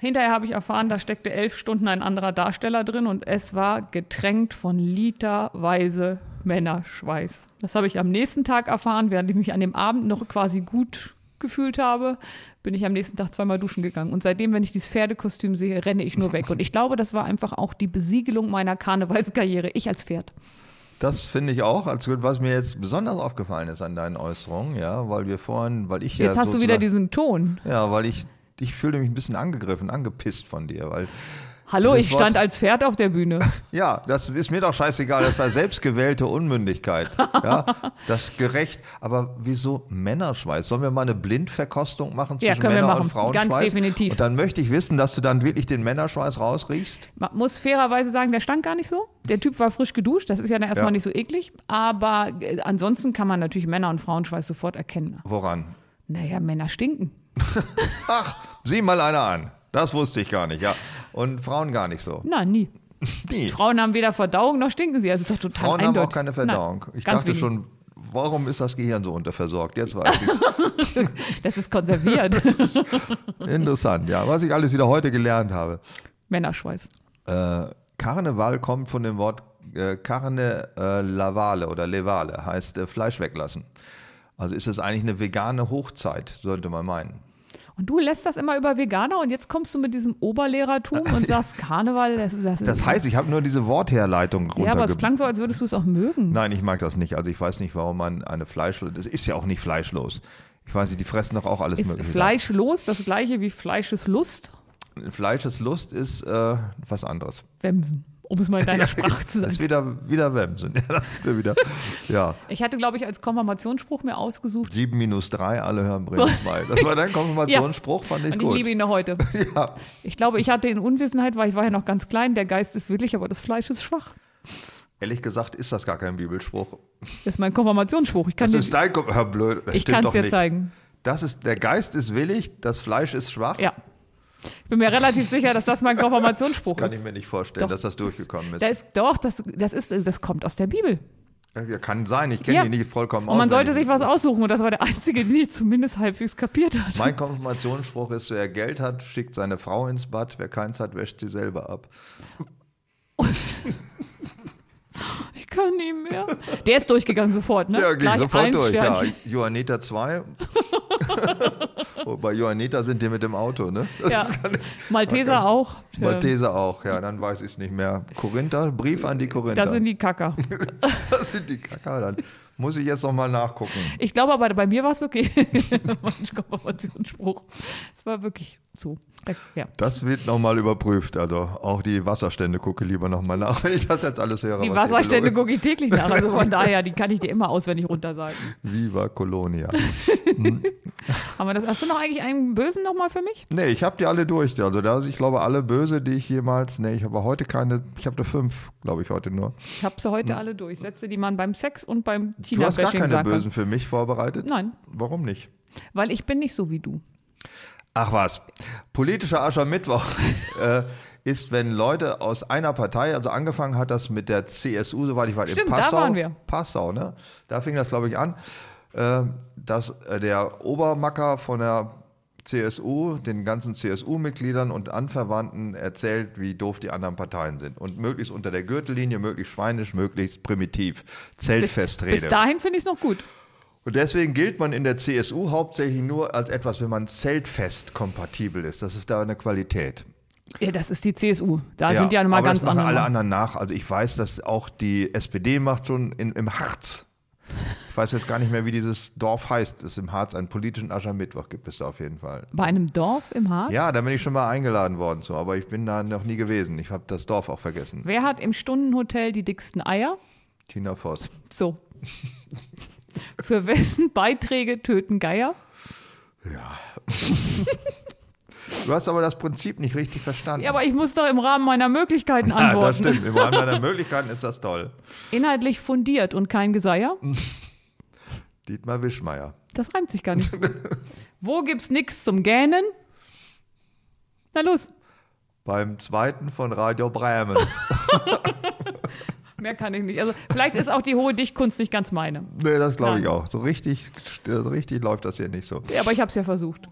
Hinterher habe ich erfahren, da steckte elf Stunden ein anderer Darsteller drin und es war getränkt von literweise Männerschweiß. Das habe ich am nächsten Tag erfahren, während ich mich an dem Abend noch quasi gut gefühlt habe, bin ich am nächsten Tag zweimal duschen gegangen. Und seitdem, wenn ich dieses Pferdekostüm sehe, renne ich nur weg. Und ich glaube, das war einfach auch die Besiegelung meiner Karnevalskarriere. Ich als Pferd. das finde ich auch. Als was mir jetzt besonders aufgefallen ist an deinen Äußerungen, ja, weil wir vorhin, weil ich ja Jetzt hast du wieder diesen Ton. Ja, weil ich, ich fühle mich ein bisschen angegriffen, angepisst von dir, weil Hallo, ich stand Wort- als Pferd auf der Bühne. Ja, das ist mir doch scheißegal. Das war selbstgewählte Unmündigkeit. Ja, das ist gerecht. Aber wieso Männerschweiß? Sollen wir mal eine Blindverkostung machen Ja, zwischen können wir Männer machen. und Frauenschweiß? Ganz definitiv. Und dann möchte ich wissen, dass du dann wirklich den Männerschweiß rausriechst. Man muss fairerweise sagen, der stank gar nicht so. Der Typ war frisch geduscht, das ist ja dann erstmal Ja. nicht so eklig. Aber äh, ansonsten kann man natürlich Männer- und Frauenschweiß sofort erkennen. Woran? Naja, Männer stinken. Ach, sieh mal einer an. Das wusste ich gar nicht, ja. Und Frauen gar nicht so. Nein, nie. Nie. Frauen haben weder Verdauung noch stinken sie. Also ist doch total Frauen haben eindeutig. auch keine Verdauung. Nein, ich dachte wenig. schon, warum ist das Gehirn so unterversorgt? Jetzt weiß ich Das ist konserviert. Interessant, ja. Was ich alles wieder heute gelernt habe. Männerschweiß. Äh, Karneval kommt von dem Wort äh, Carne äh, lavale oder levale, heißt äh, Fleisch weglassen. Also ist es eigentlich eine vegane Hochzeit, sollte man meinen. Und du lässt das immer über Veganer und jetzt kommst du mit diesem Oberlehrertum und sagst Karneval. Das, das, Das heißt, ich habe nur diese Wortherleitung ja, aber es klang so, als würdest du es auch mögen. Nein, ich mag das nicht. Also ich weiß nicht, warum man eine fleischlose... Das ist ja auch nicht fleischlos. Ich weiß nicht, die fressen doch auch alles Ist mögliche. fleischlos das gleiche wie Fleischeslust? Fleischeslust ist äh, was anderes. Wemsen. Um es mal in deiner Sprache zu Das ist sagen. wieder, wieder Wemsen. Ja, das ist wieder, ja. Ich hatte, glaube ich, als Konfirmationsspruch mir ausgesucht. 7 minus 3, alle hören Bremen 2. Das war dein Konfirmationsspruch, fand ich Und ich gut. liebe ihn noch heute. Ja. Ich glaube, ich hatte in Unwissenheit, weil ich war ja noch ganz klein, der Geist ist willig, aber das Fleisch ist schwach. Ehrlich gesagt ist das gar kein Bibelspruch. Das ist mein Konfirmationsspruch. Ich kann Das ist dein Ko- Hör blöd, das ich stimmt kann es doch dir nicht. zeigen. Das ist, der Geist ist willig, das Fleisch ist schwach. Ja. Ich bin mir relativ sicher, dass das mein Konfirmationsspruch Kann ist. ich mir nicht vorstellen, Doch. dass das durchgekommen ist. Da ist doch, das, das, ist, das kommt aus der Bibel. Ja, kann sein, ich kenne Ja. die nicht vollkommen Und man sollte sich was aussuchen und das war der Einzige, den ich zumindest halbwegs kapiert hat. Mein Konfirmationsspruch ist, wer Geld hat, schickt seine Frau ins Bad, wer keins hat, wäscht sie selber ab. Kann nicht mehr. Der ist durchgegangen sofort, ne? Der ging Gleich sofort durch. Ja, Sternchen. Johanniter 2. oh, bei Johanniter sind die mit dem Auto, ne? Das Ja. ist gar nicht- Malteser auch. Ähm, Malteser auch, ja, dann weiß ich es nicht mehr. Korinther, Brief an die Korinther. Da sind die Kacker. das sind die Kacker, dann muss ich jetzt nochmal nachgucken. Ich glaube aber, bei mir war es wirklich Konfirmationsspruch. Es war wirklich so. Ja. Das wird nochmal überprüft. Also auch die Wasserstände gucke lieber nochmal nach, wenn ich das jetzt alles höre. Die Wasserstände gucke ich täglich nach. Also von daher, die kann ich dir immer auswendig runtersagen. Viva Colonia. Haben wir das? Hast du noch eigentlich einen Bösen nochmal für mich? Nee, ich habe die alle durch. Also da, ich glaube, alle böse, die ich jemals. Nee, ich habe heute keine. Ich habe da fünf, glaube ich, heute nur. Ich habe sie heute alle durch. Sätze, die man beim Sex und beim Hm. Du hast gar keine bösen für mich vorbereitet? Nein, Warum nicht? weil ich bin nicht so wie du. Ach was. Politischer Aschermittwoch äh, ist, wenn Leute aus einer Partei, also angefangen hat das mit der CSU, soweit ich weiß, in Stimmt, da Passau. waren wir. Passau, ne? Da fing das, glaube ich, an, äh, dass äh, der Obermacker von der CSU den ganzen CSU-Mitgliedern und Anverwandten erzählt, wie doof die anderen Parteien sind. Und möglichst unter der Gürtellinie, möglichst schweinisch, möglichst primitiv. Bis, Zeltfestrede. bis dahin finde ich es noch gut. Und deswegen gilt man in der CSU hauptsächlich nur als etwas, wenn man zeltfest kompatibel ist. Das ist da eine Qualität. Ja, das ist die CSU. Da sind ja nochmal aber ganz das machen andere. alle anderen nach. Also ich weiß, dass auch die SPD macht schon in, im Harz. Ich weiß jetzt gar nicht mehr, wie dieses Dorf heißt. Es ist im Harz einen politischen Aschermittwoch gibt es da auf jeden Fall. Bei einem Dorf im Harz? Ja, da bin ich schon mal eingeladen worden zu, aber ich bin da noch nie gewesen. Ich habe das Dorf auch vergessen. Wer hat im Stundenhotel die dicksten Eier? Tina Voss. So. Für wessen Beiträge töten Geier? Du hast aber das Prinzip nicht richtig verstanden. Ja, aber ich muss doch im Rahmen meiner Möglichkeiten ja, das antworten. stimmt. Im Rahmen deiner Möglichkeiten ist das toll. Inhaltlich fundiert und kein Geseier? Dietmar Wischmeier. Das reimt sich gar nicht. Wo gibt's nix zum Gähnen? Na los, Beim zweiten von Radio Bremen. mehr kann ich nicht. Also vielleicht ist auch die hohe Dichtkunst nicht ganz meine. nee, das glaube ich auch. So richtig, so richtig läuft das hier nicht so. Ja, aber ich habe es ja versucht.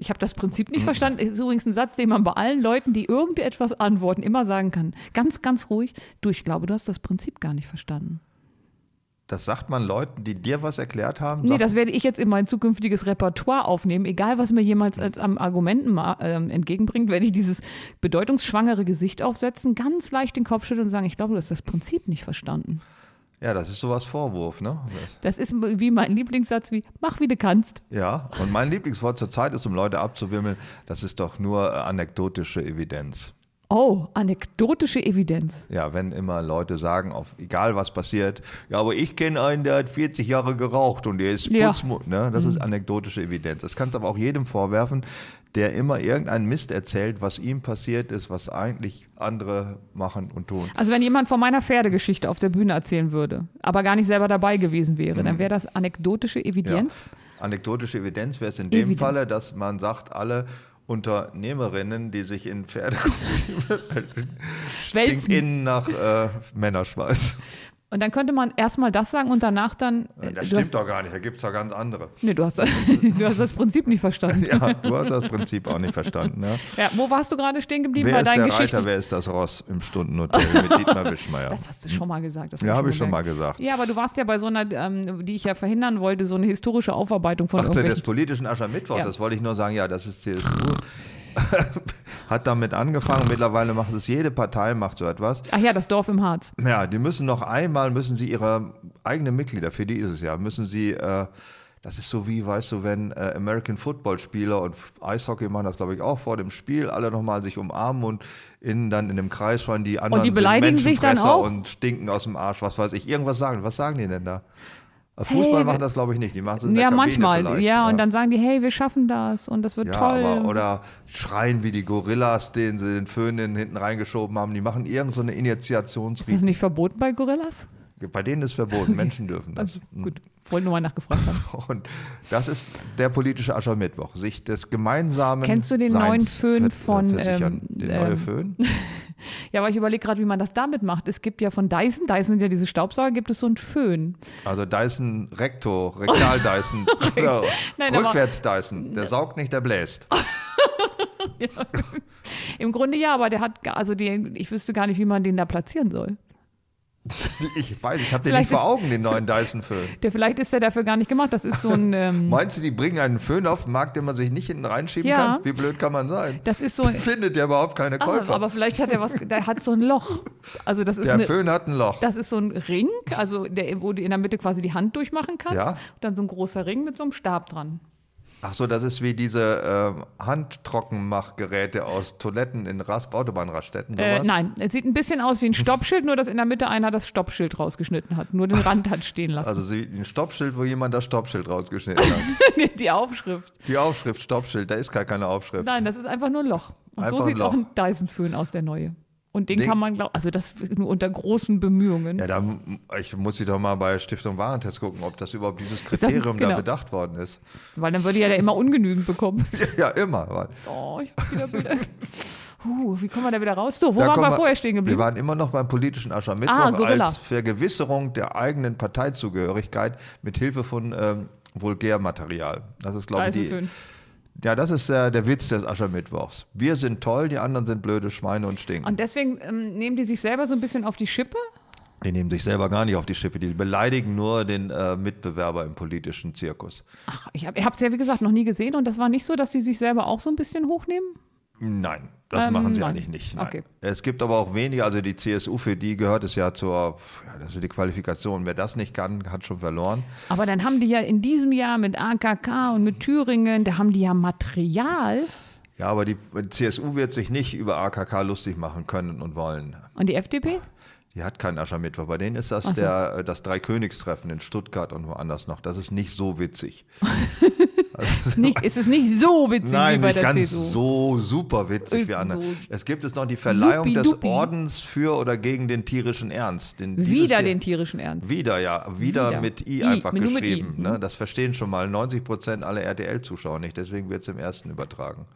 Ich habe das Prinzip nicht verstanden. Ist übrigens ein Satz, den man bei allen Leuten, die irgendetwas antworten, immer sagen kann. Ganz, ganz ruhig. Du, ich glaube, du hast das Prinzip gar nicht verstanden. Das sagt man Leuten, die dir was erklärt haben. Nee, das werde ich jetzt in mein zukünftiges Repertoire aufnehmen. Egal, was mir jemals als am Argumenten ähm, entgegenbringt, werde ich dieses bedeutungsschwangere Gesicht aufsetzen, ganz leicht den Kopf schütteln und sagen, ich glaube, du hast das Prinzip nicht verstanden. ja, das ist sowas Vorwurf, ne? Das, Das ist wie mein Lieblingssatz wie, mach wie du kannst. ja, und mein Lieblingswort zur Zeit ist, um Leute abzuwimmeln, das ist doch nur äh, anekdotische Evidenz. Oh, anekdotische Evidenz. Ja, wenn immer Leute sagen, auf, egal was passiert, ja, aber ich kenne einen, der hat 40 Jahre geraucht und der ist Ja. Putzmu ne? Das ist anekdotische Evidenz. Das kannst du aber auch jedem vorwerfen, der immer irgendeinen Mist erzählt, was ihm passiert ist, was eigentlich andere machen und tun. Also wenn jemand von meiner Pferdegeschichte auf der Bühne erzählen würde, aber gar nicht selber dabei gewesen wäre, dann wäre das anekdotische Evidenz. Ja. Anekdotische Evidenz wäre es in dem Evidenz. Falle, dass man sagt, alle Unternehmerinnen, die sich in Pferdekostüme innen nach äh, Männerschweiß. Und dann könnte man erstmal das sagen und danach dann. äh, Das du stimmt hast, doch gar nicht, da gibt es doch ganz andere. nee, du hast, du hast das Prinzip nicht verstanden. Ja, du hast das Prinzip auch nicht verstanden. Ne? Ja, wo warst du gerade stehen geblieben Wer bei ist deinen der Geschichten? Reiter, wer ist das Ross im Stundenhotel mit Dietmar Wischmeier? Das hast du schon mal gesagt. das Ja, habe ich schon mal gesagt. Ja, aber du warst ja bei so einer, ähm, die ich ja verhindern wollte, so eine historische Aufarbeitung von Ach, des irgendwelchen. politischen Aschermittwoch, Ja. das wollte ich nur sagen, ja, das ist CSU. Hat damit angefangen, mittlerweile macht es jede Partei, macht so etwas. Ach ja, das Dorf im Harz. Ja, die müssen noch einmal, müssen sie ihre eigenen Mitglieder, für die ist es ja, müssen sie, äh, das ist so wie, weißt du, wenn äh, American Football Spieler und Eishockey machen das, glaube ich, auch vor dem Spiel, alle nochmal sich umarmen und innen dann in dem Kreis schon die anderen die beleidigen sind sich dann auch? und stinken aus dem Arsch, was weiß ich, irgendwas sagen. Was sagen die denn da? Fußball Hey, machen das, glaube ich, nicht. Die machen es in der Ja, Kabine manchmal. vielleicht, Ja, und dann sagen die, hey, wir schaffen das und das wird ja, toll. aber, oder schreien wie die Gorillas, denen sie den Föhn in- hinten reingeschoben haben. Die machen irgend so eine ist das nicht verboten bei Gorillas? Bei denen ist verboten, Menschen dürfen das. Also, gut, wollte nur mal nachgefragt haben. Und das ist der politische Aschermittwoch, sich des gemeinsamen Kennst du den Seins neuen Föhn von, ähm, den neuen ähm, Föhn? Ja, aber ich überlege gerade, wie man das damit macht. Es gibt ja von Dyson, Dyson sind ja diese Staubsauger, gibt es so einen Föhn. Also Dyson Recto, Rektal Dyson. Nein, Rückwärts Dyson. Der saugt nicht, der bläst. Im Grunde ja, aber der hat, also die, ich wüsste gar nicht, wie man den da platzieren soll. Ich weiß, ich habe den Vielleicht nicht vor Augen, den neuen Dyson-Föhn. Der, vielleicht ist der dafür gar nicht gemacht. Das ist so ein, ähm, Meinst du, die bringen einen Föhn auf den Markt, den man sich nicht hinten reinschieben Ja. kann? Wie blöd kann man sein? das ist so ein, Findet ja überhaupt keine ah, Käufer. aber vielleicht hat er was, der hat so ein Loch. Also das ist der eine, Föhn hat ein Loch. Das ist so ein Ring, also der, wo du in der Mitte quasi die Hand durchmachen kannst. Ja. Und dann so ein großer Ring mit so einem Stab dran. Ach so, das ist wie diese ähm, Handtrockenmachgeräte aus Toiletten in Rast Autobahnraststätten. Äh, sowas? nein, es sieht ein bisschen aus wie ein Stoppschild, nur dass in der Mitte einer das Stoppschild rausgeschnitten hat. Nur den Rand hat stehen lassen. Also ein Stoppschild, wo jemand das Stoppschild rausgeschnitten hat. die Aufschrift. Die Aufschrift Stoppschild, da ist gar keine Aufschrift. Nein, das ist einfach nur ein Loch. Und so Einfach ein sieht auch ein Dyson-Föhn aus, der neue. Und den Den- kann man, glaub, also das nur unter großen Bemühungen. Ja, da ich muss sie doch mal bei Stiftung Warentest gucken, ob das überhaupt dieses das- Kriterium da genau. bedacht worden ist. Weil dann würde ja der immer ungenügend bekommen. Ja, immer. Weil Oh, ich hab wieder Bilder. Wie kommen wir da wieder raus? So, wo Da waren wir vorher stehen Wir geblieben? waren immer noch beim politischen Aschermittwoch Ah, Gorilla. als Vergewisserung der eigenen Parteizugehörigkeit mit Hilfe von ähm, Vulgärmaterial. Das ist, glaube ich, die, Dyson-Föhn. Ja, das ist äh, der Witz des Aschermittwochs. Wir sind toll, die anderen sind blöde Schweine und stinken. Und deswegen ähm, nehmen die sich selber so ein bisschen auf die Schippe. die nehmen sich selber gar nicht auf die Schippe, die beleidigen nur den äh, Mitbewerber im politischen Zirkus. Ach, ich habe es ja, wie gesagt, noch nie gesehen. Und das war nicht so, dass die sich selber auch so ein bisschen hochnehmen? Nein, das Ähm, machen sie nein. eigentlich nicht. Okay. Es gibt aber auch wenige, also die CSU, für die gehört es ja zur, ja, das ist die Qualifikation. Wer das nicht kann, hat schon verloren. Aber dann haben die ja in diesem Jahr mit AKK und mit Thüringen, da haben die ja Material. Ja, aber die CSU wird sich nicht über AKK lustig machen können und wollen. Und die FDP? Die hat keinen Aschermittwoch. Bei denen ist das so. der, äh, das Dreikönigstreffen in Stuttgart und woanders noch. Das ist nicht so witzig. Also, Nicht, ist es nicht so witzig Nein, wie bei nicht der ganz CSU? so super witzig wie So. andere. Es gibt es noch die Verleihung des. Ordens für oder gegen den tierischen Ernst. Den Wieder Jahr- den tierischen Ernst. Wieder, ja. Wieder, Wieder. mit I, I, einfach mit- mit I. geschrieben. Ne? Das verstehen schon mal 90 Prozent aller RTL-Zuschauer nicht. Deswegen wird es im ersten übertragen.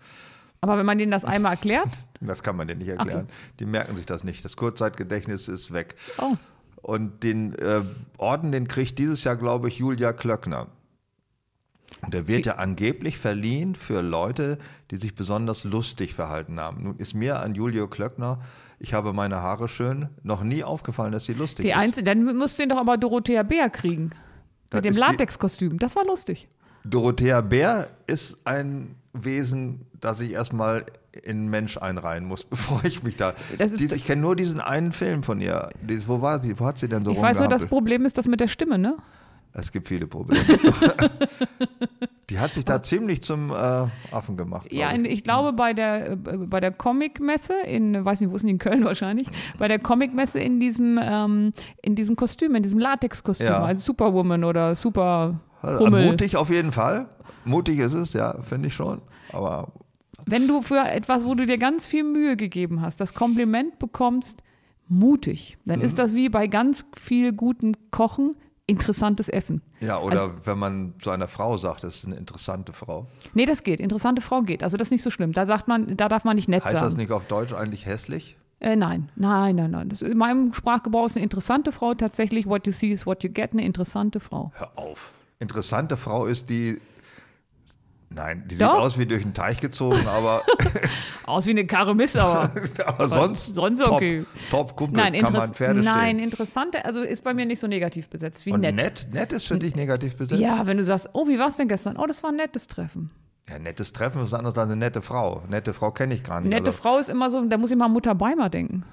Aber wenn man denen das einmal erklärt, Das kann man denen nicht erklären. Die merken sich das nicht. Das Kurzzeitgedächtnis ist weg. oh, Und den äh, Orden, den kriegt dieses Jahr, glaube ich, Julia Klöckner. Und der wird ja angeblich verliehen für Leute, die sich besonders lustig verhalten haben. Nun ist mir an Julia Klöckner, ich habe meine Haare schön, noch nie aufgefallen, dass sie lustig die ist. Einzige, dann musst du ihn doch aber Dorothea Bär kriegen. Das Mit dem ist Latexkostüm. Das war lustig. Dorothea Bär ist ein Wesen, das ich erstmal in Mensch einreihen muss, bevor ich mich da. Ist- Dies, ich kenne nur diesen einen Film von ihr. Dies, wo war sie? Wo hat sie denn so Ich weiß nur, das? Problem ist das mit der Stimme, ne? Es gibt viele Probleme. Die hat sich da ziemlich zum äh, Affen gemacht. glaub Ja, ich. ich glaube bei der, äh, bei der Comicmesse in, weiß nicht, wo ist denn die, in Köln wahrscheinlich, bei der Comicmesse in diesem, ähm, in diesem Kostüm, in diesem Latexkostüm, Ja. als Superwoman oder Super Also, mutig auf jeden Fall. Mutig ist es, ja, finde ich schon. Aber Wenn du für etwas, wo du dir ganz viel Mühe gegeben hast, das Kompliment bekommst, mutig, dann Mhm. ist das wie bei ganz viel gutem Kochen interessantes Essen. ja, oder Also wenn man zu einer Frau sagt, das ist eine interessante Frau. Nee, das geht. Interessante Frau geht. Also das ist nicht so schlimm. Da sagt man, da darf man nicht nett Heißt sagen. das nicht auf Deutsch eigentlich hässlich? Äh, nein, nein, nein, nein. Das, in meinem Sprachgebrauch ist eine interessante Frau tatsächlich. What you see is what you get. Eine interessante Frau. Hör auf. Interessante Frau ist die. Nein, die Doch. sieht aus wie durch den Teich gezogen, aber, Aus wie eine Karre Mist, aber aber sonst, sonst top, okay. top Kumpel, nein, kann man Pferde nein, stehen. interessante, also ist bei mir nicht so negativ besetzt wie Und nett. nett. nett, ist für dich negativ besetzt? Ja, wenn du sagst, oh, wie war's denn gestern? Oh, das war ein nettes Treffen. Ja, nettes Treffen ist anders als eine nette Frau. Nette Frau kenne ich gar nicht. Nette also, Frau ist immer so, da muss ich mal an Mutter Beimer denken.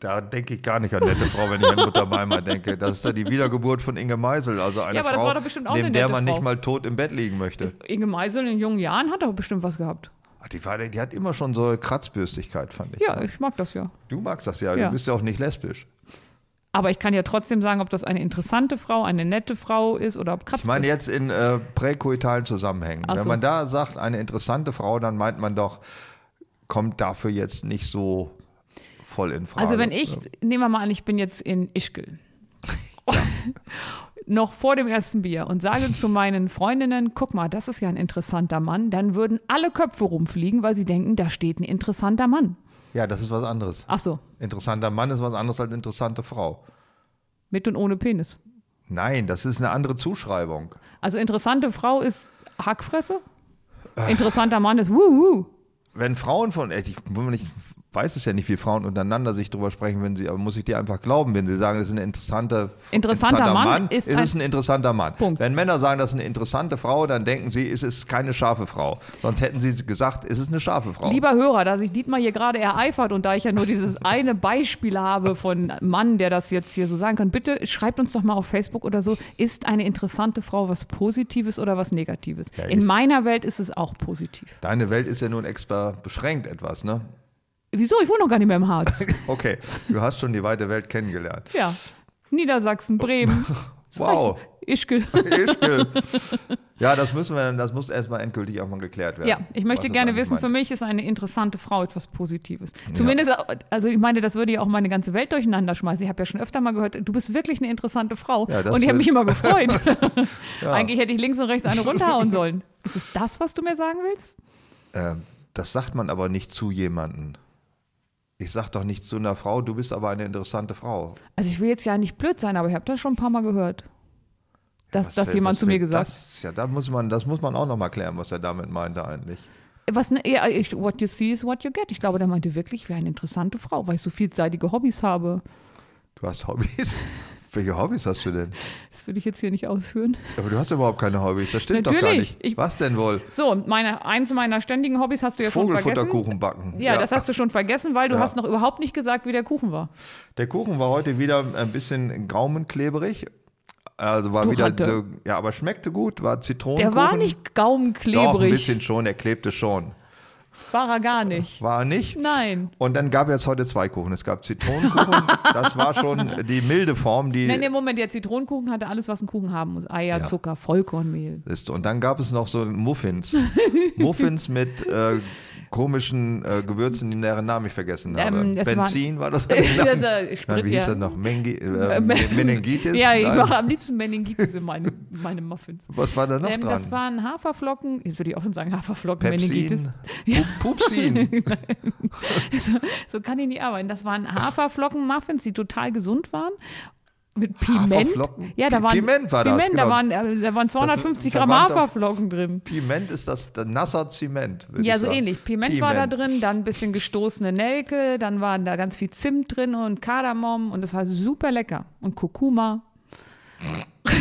Da denke ich gar nicht an nette Frau, wenn ich an Mutter Beimer denke. Das ist ja die Wiedergeburt von Inge Meisel, also eine Ja, aber das Frau, war doch bestimmt auch neben der man Frau. nicht mal tot im Bett liegen möchte. Inge Meisel in jungen Jahren hat doch bestimmt was gehabt. Die, war, die hat immer schon so Kratzbürstigkeit, fand ich. Ja, ich mag das ja. Du magst das ja, Ja. du bist ja auch nicht lesbisch. Aber ich kann ja trotzdem sagen, ob das eine interessante Frau, eine nette Frau ist oder ob Kratz. Ich meine jetzt in äh, präkoitalen Zusammenhängen. Ach Wenn so. man da sagt, eine interessante Frau, dann meint man doch, kommt dafür jetzt nicht so voll in Frage. Also wenn ich, nehmen wir mal an, ich bin jetzt in Ischgl. noch vor dem ersten Bier und sage zu meinen Freundinnen, guck mal, das ist ja ein interessanter Mann, dann würden alle Köpfe rumfliegen, weil sie denken, da steht ein interessanter Mann. Ja, das ist was anderes. Ach so, Interessanter Mann ist was anderes als interessante Frau. mit und ohne Penis. Nein, das ist eine andere Zuschreibung. Also interessante Frau ist Hackfresse. Interessanter Mann ist Wuhu. Wenn Frauen von, echt, ich, ich weiß es ja nicht, wie Frauen untereinander sich drüber sprechen, wenn sie, aber muss ich dir einfach glauben, wenn sie sagen, das ist ein interessanter, Interessanter Mann ist ist, ein- es ein interessanter Mann. Punkt. Wenn Männer sagen, das ist eine interessante Frau, dann denken sie, es ist keine scharfe Frau. Sonst hätten sie gesagt, es ist eine scharfe Frau. Lieber Hörer, da sich Dietmar hier gerade ereifert und da ich ja nur dieses eine Beispiel habe von Mann, der das jetzt hier so sagen kann, bitte schreibt uns doch mal auf Facebook oder so, ist eine interessante Frau was Positives oder was Negatives? Ja, In meiner Welt ist es auch positiv. Deine Welt ist ja nun extra beschränkt etwas, ne? Wieso? Ich wohne noch gar nicht mehr im Harz. Okay, du hast schon die weite Welt kennengelernt. Ja. Niedersachsen, Bremen, Wow, Ischgl. Ischgl. Ja, das müssen wir, das muss erstmal endgültig auch mal geklärt werden. Ja, ich möchte gerne wissen, meint. für mich ist eine interessante Frau etwas Positives. Zumindest, also ich meine, das würde ja auch meine ganze Welt durcheinander schmeißen. Ich habe ja schon öfter mal gehört, du bist wirklich eine interessante Frau. Ja, und ich habe mich immer gefreut. Ja. Eigentlich hätte ich links und rechts eine runterhauen sollen. Ist es das, was du mir sagen willst? Ähm, das sagt man aber nicht zu jemandem. Ich sag doch nicht zu einer Frau, du bist aber eine interessante Frau. Also ich will jetzt ja nicht blöd sein, aber ich habe das schon ein paar Mal gehört. Dass Was das jemand zu mir gesagt hat. Das, ja, da muss man, das muss man auch noch mal klären, was er damit meinte eigentlich. Was, ne, ja, ich, what you see is what you get. Ich glaube, der meinte wirklich, ich wäre eine interessante Frau, weil ich so vielseitige Hobbys habe. Du hast Hobbys? Welche Hobbys hast du denn? Das will ich jetzt hier nicht ausführen. Aber du hast überhaupt keine Hobbys. Das stimmt doch gar Natürlich. nicht. Ich- was denn wohl? So, meine, eins meiner ständigen Hobbys hast du ja schon vergessen. Vogelfutterkuchen backen. Ja, das hast du schon vergessen, weil du Ja. hast noch überhaupt nicht gesagt, wie der Kuchen war. Der Kuchen war heute wieder ein bisschen gaumenklebrig. Also war Du wieder Ratte. so, ja, aber schmeckte gut, war Zitronenkuchen. Der war nicht gaumenklebrig. Doch, ein bisschen schon, er klebte schon. War er gar nicht. War er nicht? Nein. Und dann gab es heute zwei Kuchen. Es gab Zitronenkuchen, das war schon die milde Form, die Nein, im Moment, der Zitronenkuchen hatte alles, was ein Kuchen haben muss. Eier, Ja. Zucker, Vollkornmehl. Und dann gab es noch so Muffins. Muffins mit äh, komischen äh, Gewürzen, deren Namen ich vergessen habe. Ähm, das Benzin war das? Das, äh, Sprit, wie hieß das noch? Mengi, äh, Ähm, Meningitis? Ja, ich mache am liebsten Meningitis in meine, meine Muffins. Was war da noch Ähm, dran? das waren Haferflocken, jetzt würde ich auch schon sagen Haferflocken, Meningitis. Pepsin? Pu- Pupsin? So, so kann ich nicht arbeiten. Das waren Haferflocken-Muffins, die total gesund waren. Mit Piment. Ja, da waren, Piment war das, Piment, da, genau. waren, da waren 250 Das Gramm Haferflocken drin. Piment ist das, nasser Zement. Ja, ich so sagen. ähnlich. Piment, war da drin, dann ein bisschen gestoßene Nelke, dann waren da ganz viel Zimt drin und Kardamom und das war super lecker. Und Kurkuma.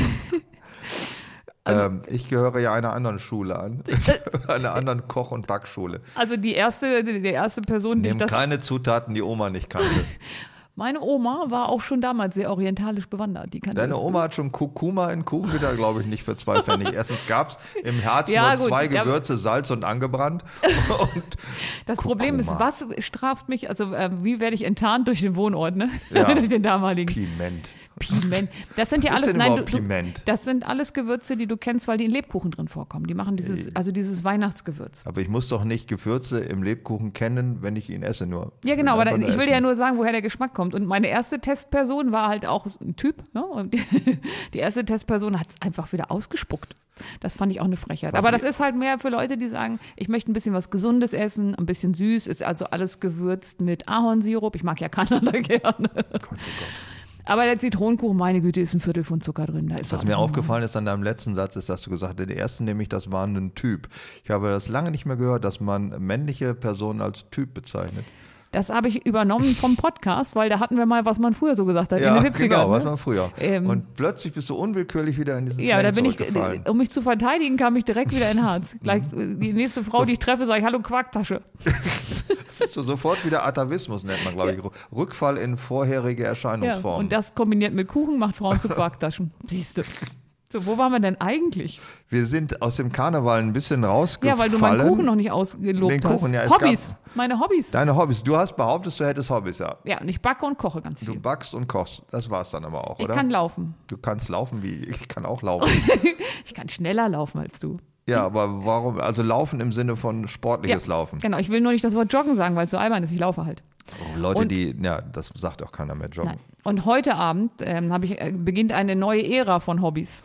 Also ähm, ich gehöre ja einer anderen Schule an. einer anderen Koch- und Backschule. Also die erste, die erste Person, die ich Nehmen das. keine Zutaten, die Oma nicht kannte. Meine Oma war auch schon damals sehr orientalisch bewandert. Die kannte Deine. Oma hat schon Kurkuma in Kuchen wieder, glaube ich, nicht für zwei Pfennig. Erstens gab es im Herz Ja, nur gut, zwei. Gewürze, Salz und angebrannt. Und Das Problem ist, Kurkuma. was straft mich, also äh, wie werde ich enttarnt durch den Wohnort, ne? Ja. durch den damaligen. Piment. Piment. Das sind ja alles, nein, du, du, das sind alles Gewürze, die du kennst, weil die in Lebkuchen drin vorkommen. Die machen dieses, also dieses Weihnachtsgewürz. Aber ich muss doch nicht Gewürze im Lebkuchen kennen, wenn ich ihn esse nur. Ja, genau, aber da, ich will essen. ja nur sagen, woher der Geschmack kommt. Und meine erste Testperson war halt auch ein Typ. Ne? Und die, die erste Testperson hat es einfach wieder ausgespuckt. Das fand ich auch eine Frechheit. Was Aber das ist halt mehr für Leute, die sagen, ich möchte ein bisschen was Gesundes essen, ein bisschen süß, ist also alles gewürzt mit Ahornsirup. Ich mag ja Kanada gerne. Gott, oh Gott. Aber der Zitronenkuchen, meine Güte, ist ein Viertel von Zucker drin. Was mir aufgefallen ist an deinem letzten Satz, ist, dass du gesagt hast, der erste nämlich, das war ein Typ. Ich habe das lange nicht mehr gehört, dass man männliche Personen als Typ bezeichnet. Das habe ich übernommen vom Podcast, weil da hatten wir mal, was man früher so gesagt hat, Ja, in den 70ern. genau, was ne? man früher. Ähm, Und plötzlich bist du unwillkürlich wieder in diesen Ja, da bin ich, zurückgefallen. um mich zu verteidigen, kam ich direkt wieder in Harz. Gleich Mhm. äh, die nächste Frau, die ich treffe, sage ich, hallo Quarktasche. So, sofort wieder Atavismus nennt man, glaube ich. Rückfall in vorherige Ja, Erscheinungsformen. und das kombiniert mit Kuchen macht Frauen zu Quarktaschen. Siehst du. So, wo waren wir denn eigentlich? Wir sind aus dem Karneval ein bisschen Ja, rausgefallen. weil du meinen Kuchen noch nicht ausgelobt Den Kuchen, hast. ja, es Hobbys, meine Hobbys. Deine Hobbys. Du hast behauptet, du hättest Hobbys, ja. Ja, und ich backe und koche ganz Du viel. backst und kochst. Das war's dann aber auch, Ich oder? kann laufen. du kannst laufen wie ich kann auch laufen. Ich kann schneller laufen als du. ja, aber warum? Also laufen im Sinne von sportliches ja, Laufen. Genau, ich will nur nicht das Wort joggen sagen, weil es so albern ist. Ich laufe halt. Oh, Leute, Und- die, ja, das sagt auch keiner mehr joggen. Nein. Und heute Abend ähm, ich, äh, beginnt eine neue Ära von Hobbys.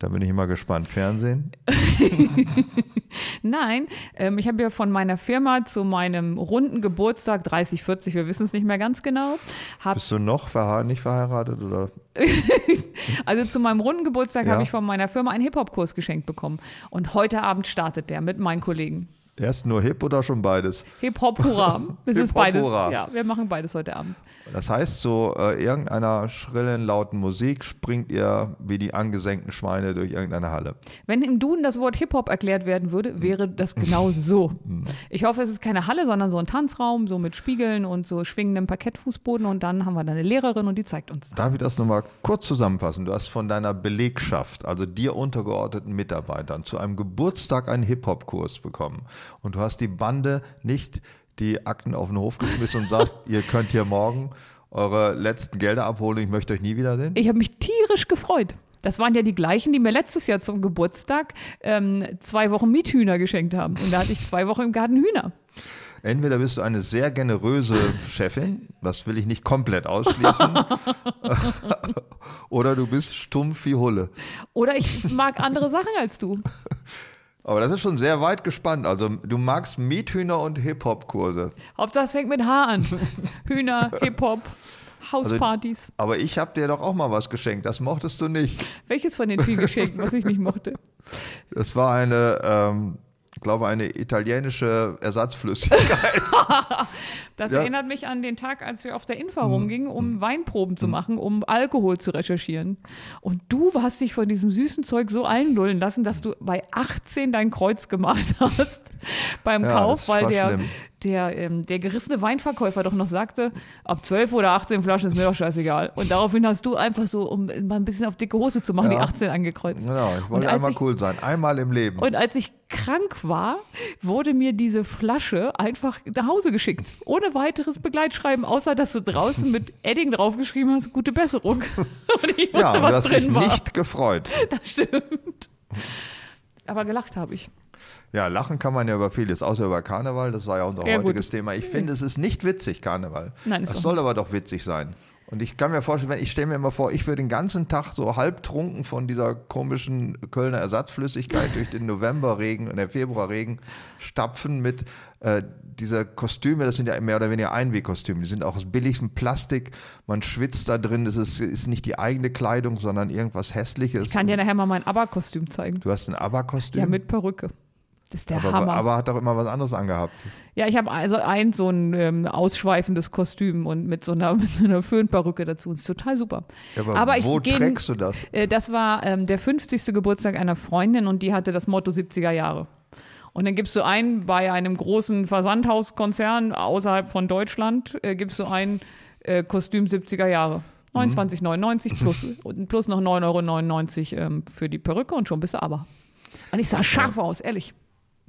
Da bin ich immer gespannt. Fernsehen? Nein, ähm, ich habe ja von meiner Firma zu meinem runden Geburtstag, 30, 40, wir wissen es nicht mehr ganz genau, Bist du noch verhe nicht verheiratet oder? also zu meinem runden Geburtstag Ja. habe ich von meiner Firma einen Hip-Hop-Kurs geschenkt bekommen. Und heute Abend startet der mit meinen Kollegen. Erst nur Hip oder schon beides? Hip-Hop, hurra. Das ist Hip-Hop, beides. hurra. Ja, wir machen beides heute Abend. Das heißt, so äh, irgendeiner schrillen, lauten Musik springt ihr wie die angesenkten Schweine durch irgendeine Halle. Wenn im Duden das Wort Hip-Hop erklärt werden würde, wäre das genau so. Ich hoffe, es ist keine Halle, sondern so ein Tanzraum, so mit Spiegeln und so schwingendem Parkettfußboden. Und dann haben wir da eine Lehrerin und die zeigt uns. Darf ich das nochmal kurz zusammenfassen? Du hast von deiner Belegschaft, also dir untergeordneten Mitarbeitern, zu einem Geburtstag einen Hip-Hop-Kurs bekommen. Und du hast die Bande nicht die Akten auf den Hof geschmissen und sagst, ihr könnt hier morgen eure letzten Gelder abholen, ich möchte euch nie wiedersehen. Ich habe mich tierisch gefreut. Das waren ja die gleichen, die mir letztes Jahr zum Geburtstag ähm, zwei Wochen Miethühner geschenkt haben. Und da hatte ich zwei Wochen im Garten Hühner. Entweder bist du eine sehr generöse Chefin, das will ich nicht komplett ausschließen, oder du bist stumpf wie Hulle. Oder ich mag andere Sachen als du. Aber das ist schon sehr weit gespannt. Also du magst Miethühner und Hip-Hop-Kurse. Hauptsache es fängt mit H an. Hühner, Hip-Hop, Hauspartys. Aber ich habe dir doch auch mal was geschenkt, das mochtest du nicht. Welches von den vielen Geschenken, was ich nicht mochte? Das war eine, ähm, ich glaube, eine italienische Ersatzflüssigkeit. Das Ja. erinnert mich an den Tag, als wir auf der Infa rumgingen, um Weinproben zu machen, um Alkohol zu recherchieren. Und du hast dich von diesem süßen Zeug so einlullen lassen, dass du bei 18 dein Kreuz gemacht hast beim Ja, Kauf, weil der, schlimm. Der, ähm, der gerissene Weinverkäufer doch noch sagte, ab 12 oder 18 Flaschen ist mir doch scheißegal. Und daraufhin hast du einfach so, um mal ein bisschen auf dicke Hose zu machen, die Ja. 18 angekreuzt. Genau, ich wollte einmal ich- cool sein, einmal im Leben. Und als ich krank war, wurde mir diese Flasche einfach nach Hause geschickt. Ohne weiteres Begleitschreiben, außer dass du draußen mit Edding draufgeschrieben hast, gute Besserung. Und ich wusste, ja, und du was hast dich drin war. nicht gefreut. Das stimmt. Aber gelacht habe ich. Ja, lachen kann man ja über vieles, außer über Karneval. Das war ja unser Ja, gut. heutiges Thema. Ich finde, es ist nicht witzig, Karneval. Nein, auch soll aber doch witzig sein. Und ich kann mir vorstellen, ich stelle mir immer vor, ich würde den ganzen Tag so halbtrunken von dieser komischen Kölner Ersatzflüssigkeit durch den Novemberregen und den Februarregen stapfen mit äh, dieser Kostüme, das sind ja mehr oder weniger Einwegkostüme, die sind auch aus billigem Plastik, man schwitzt da drin, das ist, ist nicht die eigene Kleidung, sondern irgendwas Hässliches. Ich kann dir nachher mal mein ABBA-Kostüm zeigen. du hast ein ABBA-Kostüm, Ja, mit Perücke. Das ist der aber, Hammer. aber hat doch immer was anderes angehabt. ja, ich habe also ein so ein ähm, ausschweifendes Kostüm und mit so einer, mit so einer Föhnperücke dazu. Das ist total super. Aber, ich wo geh- trägst du das? Äh, Das war ähm, der 50. Geburtstag einer Freundin und die hatte das Motto 70er Jahre. Und dann gibst du ein, bei einem großen Versandhauskonzern außerhalb von Deutschland, äh, gibst du ein äh, Kostüm 70er Jahre. 29,99 plus, und plus noch 9,99 Euro ähm, für die Perücke und schon bist du aber. Und ich sah scharf aus, ehrlich.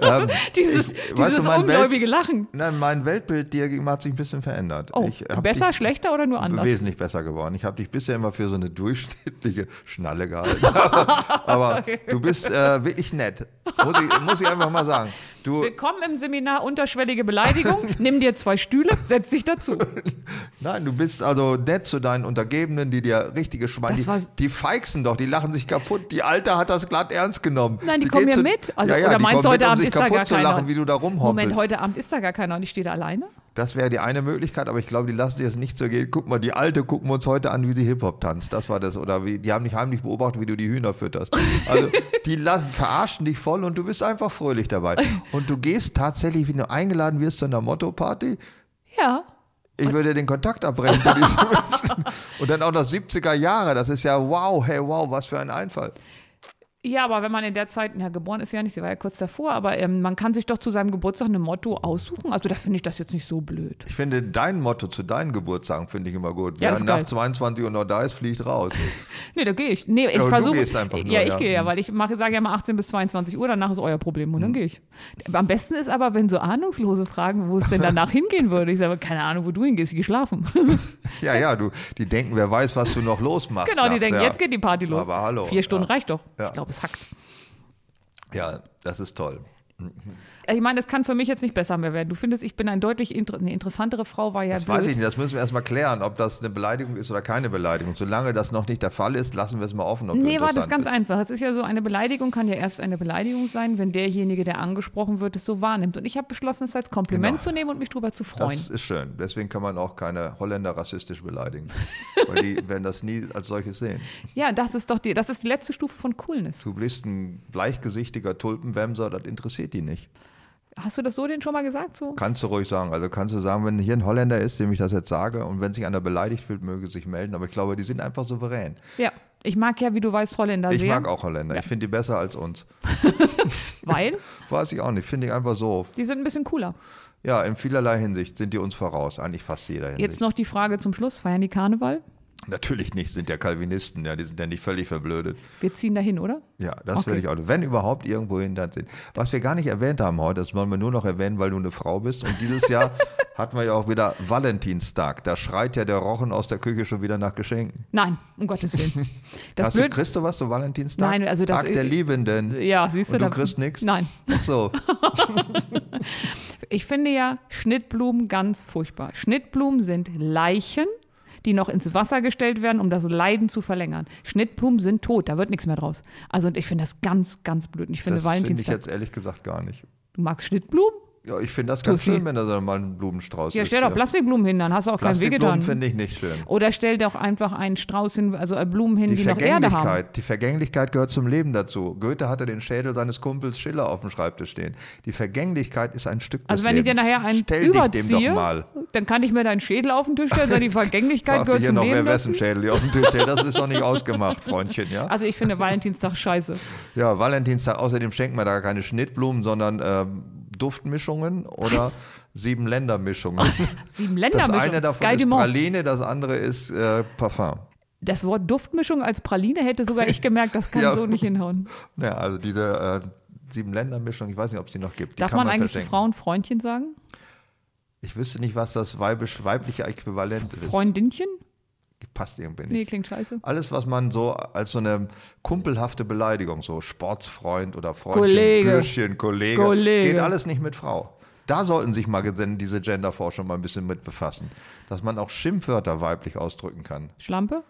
Ähm, Dieses, ich- dieses du, ungläubige Lachen. Nein, mein Weltbild dir gegenüber hat sich ein bisschen verändert. Oh, besser, dich schlechter oder nur anders? Wesentlich besser geworden. Ich habe dich bisher immer für so eine durchschnittliche Schnalle gehalten. Aber du bist äh, wirklich nett. Muss ich, muss ich einfach mal sagen. Du, Willkommen im Seminar Unterschwellige Beleidigung. Nimm dir zwei Stühle, setz dich dazu. nein, du bist also nett zu deinen Untergebenen, die dir richtige Schweine. Die, die feixen doch, die lachen sich kaputt. Die Alte hat das glatt ernst genommen. Nein, die kommen geht ja mit. Also, ja, ja, oder meinst du, heute um Abend sich ist da gar zu lachen, keiner? wie du da. Moment, heute Abend ist da gar keiner und ich stehe da alleine? Das wäre die eine Möglichkeit, aber ich glaube, die lassen dir das nicht so gehen. Guck mal, die Alte gucken wir uns heute an, wie die Hip-Hop tanzt. Das war das. Oder wie, die haben dich heimlich beobachtet, wie du die Hühner fütterst. Also, die lassen, verarschen dich voll und du bist einfach fröhlich dabei. Und du gehst tatsächlich, wenn du eingeladen wirst zu einer Motto-Party, Ja. ich würde den Kontakt abbrechen zu diesen Menschen. Und dann auch noch 70er Jahre. Das ist ja wow, hey, wow, was für ein Einfall. Ja, aber wenn man in der Zeit, ja, geboren ist sie ja nicht, sie war ja kurz davor, aber ähm, man kann sich doch zu seinem Geburtstag ein Motto aussuchen. Also da finde ich das jetzt nicht so blöd. Ich finde dein Motto zu deinen Geburtstagen finde ich immer gut. Ja, Wer ist nach geil. 22 Uhr noch da ist, fliegt raus. Nee, da gehe ich. Nee, ich Ja, du versuche. gehst einfach nur, ja, ich ja. gehe ja, Mhm. weil ich mache, sage ja mal 18 bis 22 Uhr, danach ist euer Problem und dann gehe ich. Am besten ist aber, wenn so Ahnungslose fragen, wo es denn danach hingehen würde. Ich sage, keine Ahnung, wo du hingehst, ich gehe schlafen. Ja, ja, du, die denken, wer weiß, was du noch losmachst. genau, die nachts, denken, jetzt geht die Party los. Aber hallo, Vier Stunden reicht doch. Ja. Ich glaube, hackt. Ja, das ist toll. Ich meine, es kann für mich jetzt nicht besser mehr werden. Du findest, ich bin ein deutlich inter eine interessantere Frau, war ja Das weiß ich nicht, das müssen wir erstmal klären, ob das eine Beleidigung ist oder keine Beleidigung. Solange das noch nicht der Fall ist, lassen wir es mal offen. Ob Nee, war das ganz ist. einfach. Es ist ja so, eine Beleidigung kann ja erst eine Beleidigung sein, wenn derjenige, der angesprochen wird, es so wahrnimmt. Und ich habe beschlossen, es als Kompliment Genau. zu nehmen und mich drüber zu freuen. Das ist schön. Deswegen kann man auch keine Holländer rassistisch beleidigen. weil die werden das nie als solches sehen. ja, das ist doch die, das ist die letzte Stufe von Coolness. Du bist ein bleichgesichtiger Tulpenwämser, das interessiert die nicht. Hast du das so denen schon mal gesagt? So? Kannst du ruhig sagen. Also kannst du sagen, wenn hier ein Holländer ist, dem ich das jetzt sage, und wenn sich einer beleidigt fühlt, möge sich melden. Aber ich glaube, die sind einfach souverän. Ja. Ich mag ja, wie du weißt, Holländer Ich sehr. mag auch Holländer. Ich finde die besser als uns. Weil Weiß ich auch nicht. Finde ich einfach so. die sind ein bisschen cooler. Ja, in vielerlei Hinsicht sind die uns voraus. Eigentlich fast jeder Hinsicht. Jetzt noch die Frage zum Schluss. Feiern die Karneval? Natürlich nicht, sind ja Calvinisten. Ja, die sind ja nicht völlig verblödet. Wir ziehen dahin, oder? Ja, das Okay. will ich auch. Wenn überhaupt irgendwo hin, dann sind. Was wir gar nicht erwähnt haben heute, das wollen wir nur noch erwähnen, weil du eine Frau bist. Und dieses Jahr hatten wir ja auch wieder Valentinstag. Da schreit ja der Rochen aus der Küche schon wieder nach Geschenken. Nein, um Gottes Willen. Das Hast du, blöd, kriegst du was zu Valentinstag? Nein, also das- Tag der Liebenden. ja, siehst du Und du da- kriegst nichts? Nein. Ach so. Ich finde ja Schnittblumen ganz furchtbar. Schnittblumen sind Leichen, die noch ins Wasser gestellt werden, um das Leiden zu verlängern. Schnittblumen sind tot, da wird nichts mehr draus. Also und ich finde das ganz, ganz blöd. Und ich finde Das finde ich Valentinstag. jetzt ehrlich gesagt gar nicht. du magst Schnittblumen? Ja, ich finde das ganz Tussi. schön, wenn da so mal ein Blumenstrauß Ja, ist. stell doch Plastikblumen hin, dann hast du auch kein Plastikblumen wehgetan. finde ich nicht schön. Oder stell doch einfach einen Strauß hin, also äh, Blumen hin, die, Die noch Erde haben. Vergänglichkeit, die Vergänglichkeit gehört zum Leben dazu. Goethe hatte den Schädel seines Kumpels Schiller auf dem Schreibtisch stehen. Die Vergänglichkeit ist ein Stück Also des wenn ich dir nachher einen Stell doch überziehe, dann kann ich mir deinen Schädel auf den Tisch stellen, sondern die Vergänglichkeit gehört hier zum noch, Leben wer wessen. Schädel hier auf dem Tisch steht. Das ist noch nicht ausgemacht, Freundchen, ja? Also ich finde Valentinstag scheiße. Ja, Valentinstag, außerdem schenkt man da keine Schnittblumen, sondern ähm, Duftmischungen oder Was? sieben Ländermischungen. Sieben Das Ländermischung. eine davon Sky ist. Praline, das andere ist äh, Parfum. Das Wort Duftmischung als Praline hätte sogar ich gemerkt, das kann Ja. so nicht hinhauen. Ja, also diese äh, sieben Ländermischung, ich weiß nicht, ob es die noch gibt. Darf man, man eigentlich zu. Frauen Freundchen sagen? Ich wüsste nicht, was das weibisch, weibliche Äquivalent ist. Freundinchen? Passt irgendwie nicht. Nee, klingt scheiße. Alles, was man so als so eine kumpelhafte Beleidigung, so Sportsfreund oder Freundchen, Kollege. Bürschchen, Kollege, Kollege. geht alles nicht mit Frau. Da sollten sich mal diese Genderforschung mal ein bisschen mit befassen. Dass man auch Schimpfwörter weiblich ausdrücken kann. Schlampe?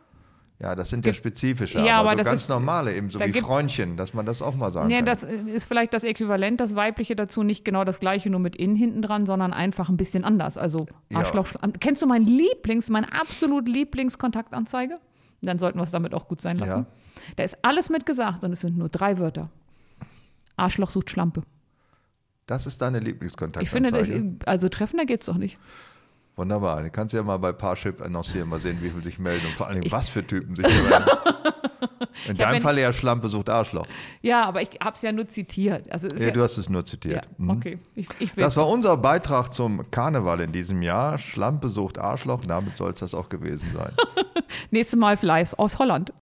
Ja, das sind ja spezifische, Ja, aber, aber so ganz ist- normale, eben so wie Freundchen, dass man das auch mal sagen Nee, kann. das ist vielleicht das Äquivalent, das Weibliche dazu, nicht genau das gleiche, nur mit in hinten dran, sondern einfach ein bisschen anders. Also Ja. Arschloch. Schlam- Kennst du mein Lieblings, mein absolut Lieblingskontaktanzeige? Dann sollten wir es damit auch gut sein lassen. Da ist alles mit gesagt und es sind nur drei Wörter. Arschloch sucht Schlampe. das ist deine Ich Lieblingskontaktanzeige. finde, also treffender geht's doch nicht. Wunderbar. Du kannst ja mal bei Parship annoncieren, mal sehen, wie viele sich melden und vor allem, was für Typen sich melden. In Ja, deinem Fall eher Schlampe sucht Arschloch. Ja, aber ich habe es ja nur zitiert. Also Ja, ja, du hast es nur ja, zitiert. Mhm. okay. Ich, ich. Das war unser Beitrag zum Karneval in diesem Jahr. Schlampe sucht Arschloch. Damit soll es das auch gewesen sein. Nächstes Mal vielleicht aus Holland.